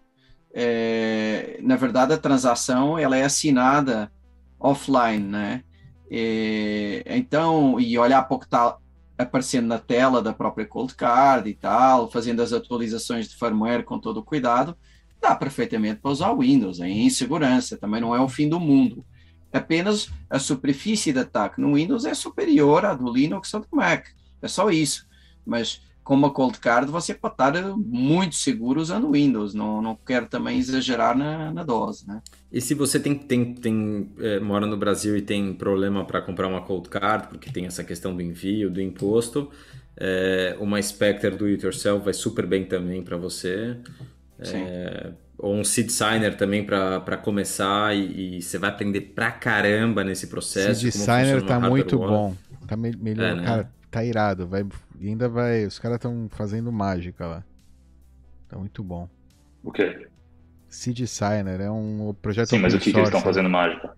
é, na verdade a transação ela é assinada offline, né? É, então, e olhar para o que está aparecendo na tela da própria cold card e tal, fazendo as atualizações de firmware com todo o cuidado, dá perfeitamente para usar o Windows, em segurança, também não é o fim do mundo. Apenas a superfície de ataque no Windows é superior à do Linux ou do Mac, é só isso. Mas com uma cold card você pode estar muito seguro usando o Windows, não, não quero também exagerar na, na dose, né? E se você tem, tem, tem é, mora no Brasil e tem problema para comprar uma cold card, porque tem essa questão do envio, do imposto, é, uma Spectre do It Yourself vai super bem também para você. É, ou um seed signer também para começar e, e você vai aprender pra caramba nesse processo. Seed Signer tá muito wallet. bom. Tá me- melhor, É, né? cara, tá irado. Vai, e ainda vai. Os caras estão fazendo mágica lá. Tá muito bom. O quê? Seed Signer é um projeto Sim, mas o que, que eles estão fazendo mágica?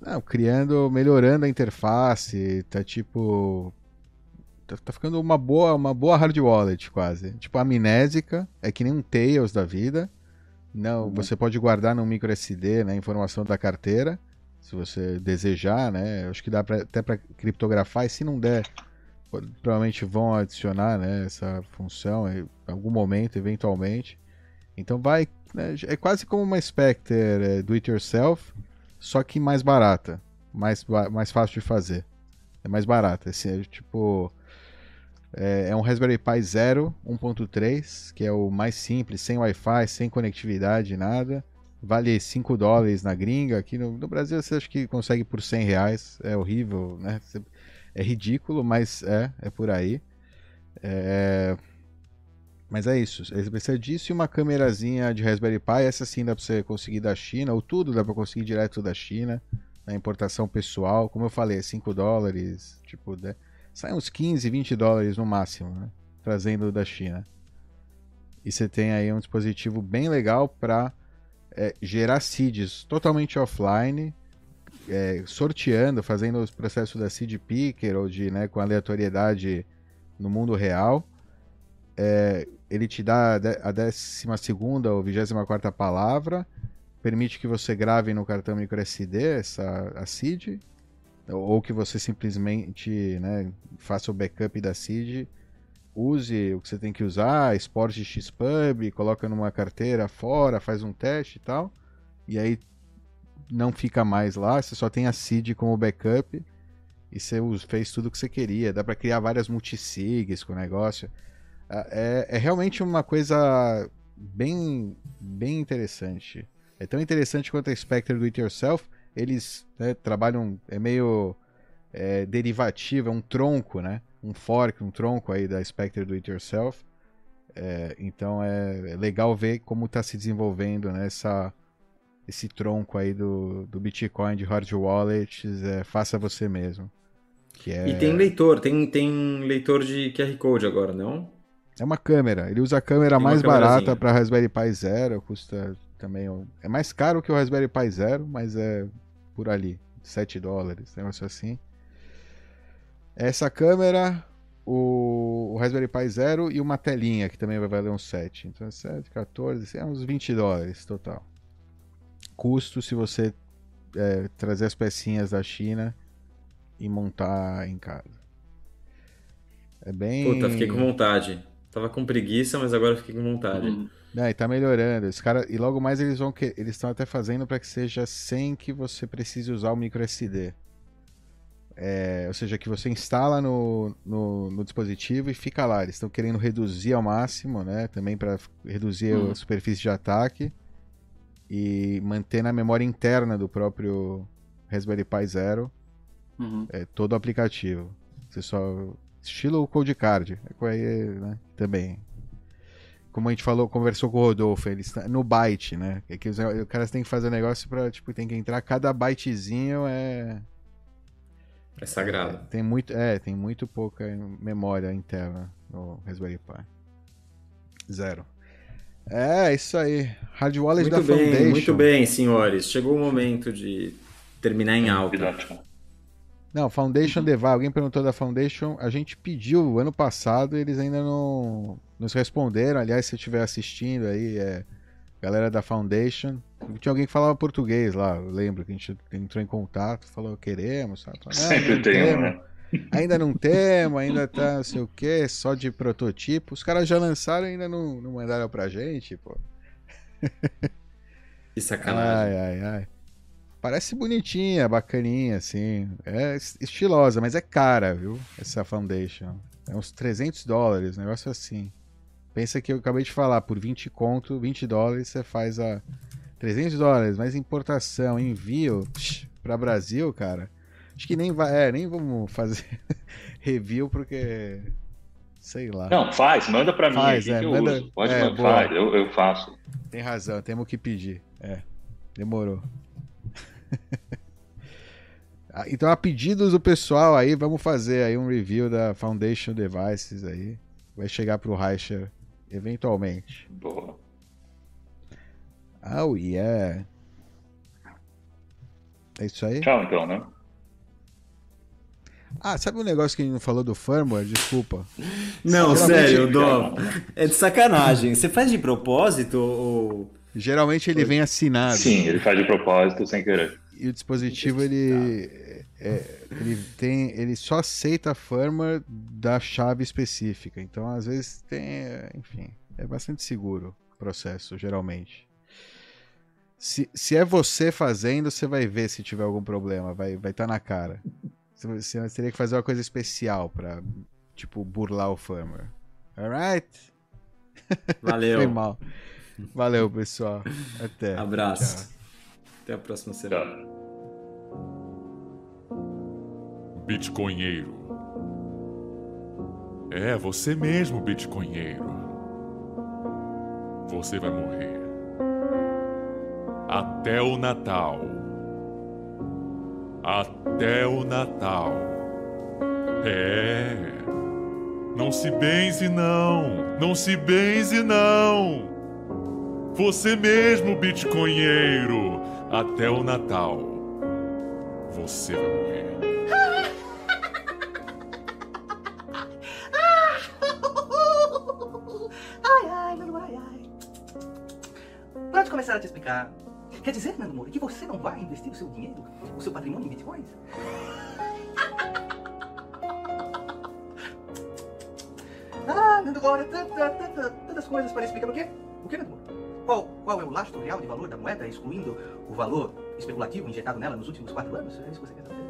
Não, criando, melhorando a interface, tá tipo. Tá, tá ficando uma boa, uma boa hard wallet quase. Tipo, amnésica, é que nem um Tails da vida. Não, Uhum. você pode guardar no micro SD, né, a informação da carteira, se você desejar, né? Acho que dá pra, até para criptografar, e se não der, provavelmente vão adicionar, né, essa função em algum momento, eventualmente. Então vai, né, é quase como uma Spectre é, do it yourself, só que mais barata, mais, mais fácil de fazer. É mais barata, assim, é tipo é, é um Raspberry Pi Zero 1.3, que é o mais simples, sem Wi-Fi, sem conectividade, nada. Vale 5 dólares na gringa. Aqui no, no Brasil você acha que consegue por 100 reais. É horrível, né? Você- É ridículo, mas é, é por aí. É... Mas é isso. Você precisa disso e uma câmerazinha de Raspberry Pi. Essa sim dá pra você conseguir da China, ou tudo dá pra conseguir direto da China. Na importação pessoal. Como eu falei, 5 dólares. Tipo, né? sai uns 15, 20 dólares no máximo, né? Trazendo da China. E você tem aí um dispositivo bem legal para é, gerar seeds totalmente offline, é, sorteando, fazendo os processos da seed picker ou de, né, com aleatoriedade no mundo real. É, ele te dá a 12 ou 24 palavra, permite que você grave no cartão microSD essa a seed, ou que você simplesmente né, faça o backup da seed, use o que você tem que usar, exporte XPub, coloca numa carteira fora, faz um teste e tal, e aí não fica mais lá, você só tem a seed como backup e você fez tudo o que você queria. Dá para criar várias multisigs com o negócio. É, é realmente uma coisa bem, bem interessante. É tão interessante quanto a Spectre do It Yourself. Eles né, trabalham, é meio é, derivativo, é um tronco, né? Um fork, um tronco aí da Spectre do It Yourself. É, então é, é, legal ver como está se desenvolvendo né, esse tronco aí do, do Bitcoin, de hard wallets, é, faça você mesmo. Que é... E tem leitor, tem, tem leitor de QR Code agora, não? É uma câmera. Ele usa a câmera Tem mais barata para Raspberry Pi Zero, custa também. É mais caro que o Raspberry Pi Zero, mas é por ali, 7 dólares, negócio assim. Essa câmera, o, o Raspberry Pi Zero e uma telinha que também vai valer uns 7. Então é 7, 14, é uns 20 dólares total. Custo se você é, trazer as pecinhas da China e montar em casa. É bem. Puta, fiquei com vontade. Tava com preguiça, mas agora fiquei com vontade. Uhum. É, e tá melhorando. Esse cara, e logo mais eles vão que eles estão até fazendo para que seja sem que você precise usar o micro SD. É, ou seja, que você instala no, no, no, dispositivo e fica lá. Eles estão querendo reduzir ao máximo, né? Também para reduzir uhum. a superfície de ataque e manter na memória interna do próprio Raspberry Pi Zero uhum. é, todo o aplicativo. Você só Estilo Cold Card. Aí, né, também. Como a gente falou, conversou com o Rodolfo, eles no byte, né? É que os, os caras têm que fazer um negócio pra, tipo, tem que entrar, cada bytezinho é. É sagrado. É, tem muito, é, tem muito pouca memória interna no Raspberry Pi. Zero. É, isso aí. Hard Wallet muito da bem, Foundation. Muito bem, senhores. Chegou o momento de terminar em alta. Não, Foundation Device. Alguém perguntou da Foundation. A gente pediu ano passado e eles ainda não nos responderam. Aliás, se estiver assistindo aí, é galera da Foundation. Tinha alguém que falava português lá. Eu lembro que a gente entrou em contato, falou queremos. Sabe? Ah, Sempre tem, né? Ainda não temos, ainda tá não sei o que, só de prototipo. Os caras já lançaram e ainda não, não mandaram pra gente, pô. <laughs> Que sacanagem. Ai, ai, ai. Parece bonitinha, bacaninha, assim. É estilosa, mas é cara, viu? Essa Foundation. É uns 300 dólares, negócio assim. Pensa que eu acabei de falar, por 20 conto, 20 dólares você faz a 300 dólares, mas importação, envio para Brasil, cara. Acho que nem vai, é, nem vamos fazer <laughs> review porque sei lá. Não, faz, manda para mim, faz, é, eu manda, uso. Pode é, mandar, eu, eu faço. Tem razão, temos que pedir. É, demorou. <laughs> Ah, então, a pedidos do pessoal aí, vamos fazer aí um review da Foundation Devices aí. Vai chegar pro Reicher eventualmente. Boa. Oh, yeah. É isso aí? Tchau, então, né? Ah, sabe um negócio que a gente não falou do firmware? Desculpa. Não, sério, Dó. É de sacanagem. Você faz de propósito ou Geralmente ele vem assinado. Sim, ele faz de propósito sem querer. E o dispositivo ele, é, ele tem, ele só aceita a firmware da chave específica. Então às vezes tem, enfim, é bastante seguro o processo, geralmente. Se, se é você fazendo, você vai ver se tiver algum problema, vai vai estar tá na cara. Você, você teria que fazer uma coisa especial para tipo burlar o firmware. Alright? Valeu. <laughs> Foi mal. Valeu, pessoal. Até. Abraço. Tchau. Até a próxima semana. Bitcoinheiro. É, você mesmo, bitcoinheiro. Você vai morrer. Até o Natal. Até o Natal. É. Não se benze, não. Não se benze, não. Você mesmo, bitcoinheiro. Até o Natal. Você vai morrer. <laughs> Ai, ai, ai, ai. Pra te começar a te explicar, quer dizer, Nando Moura, que você não vai investir o seu dinheiro, o seu patrimônio em bitcoins? <laughs> Ah, Nando Moura, tanta, tanta, tantas coisas para explicar o quê? O que, Nando Moura? Qual, qual é o lastro real de valor da moeda, excluindo o valor especulativo injetado nela nos últimos quatro anos? É isso que você quer saber?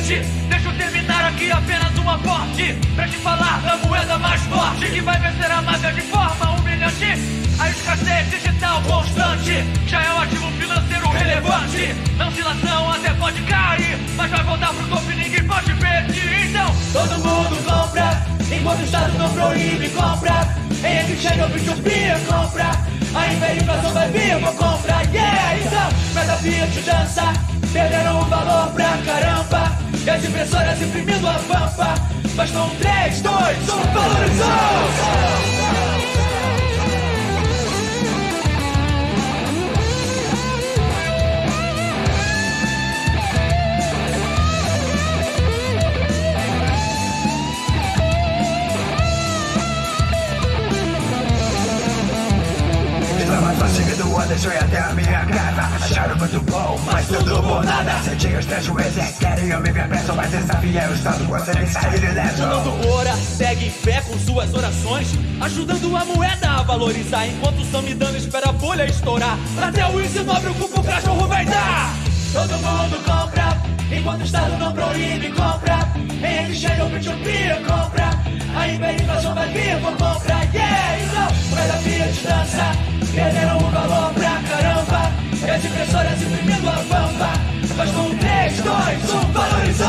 Deixa eu terminar aqui apenas uma forte. Pra te falar da moeda mais forte que vai vencer a máfia de forma humilhante. A escassez digital constante já é um ativo financeiro relevante. Na oscilação até pode cair, mas vai voltar pro topo e ninguém pode pedir. Então, todo mundo compra, enquanto o Estado não proíbe compra. Em exchange ou B2B compra. Ainda a inflação vai vir, vou comprar, yeah! Então, cada Fiat dança, perderam o valor pra caramba. E as impressoras imprimindo a pampa. Bastou um 3, 2, 1, valorizou! Deixou até a minha casa Acharam muito bom, mas tudo por nada Sentinhos três juízes, querem eu me ver preso Mas desafia o Estado, você nem sair ileso Fernando Moura segue em fé com suas orações Ajudando a moeda a valorizar Enquanto o Samidana espera a bolha estourar. Até o índice nobre o cachorro vai dar Todo mundo compra. Enquanto o Estado não proíbe, compra. Em exchange ou B2B, compra. A hiperinflação vai vir, vou comprar, yeah Então, moeda Fiat dança. Perderam o valor pra caramba. E as impressoras imprimindo a pampa Mas com 3, 2, 1, valorizou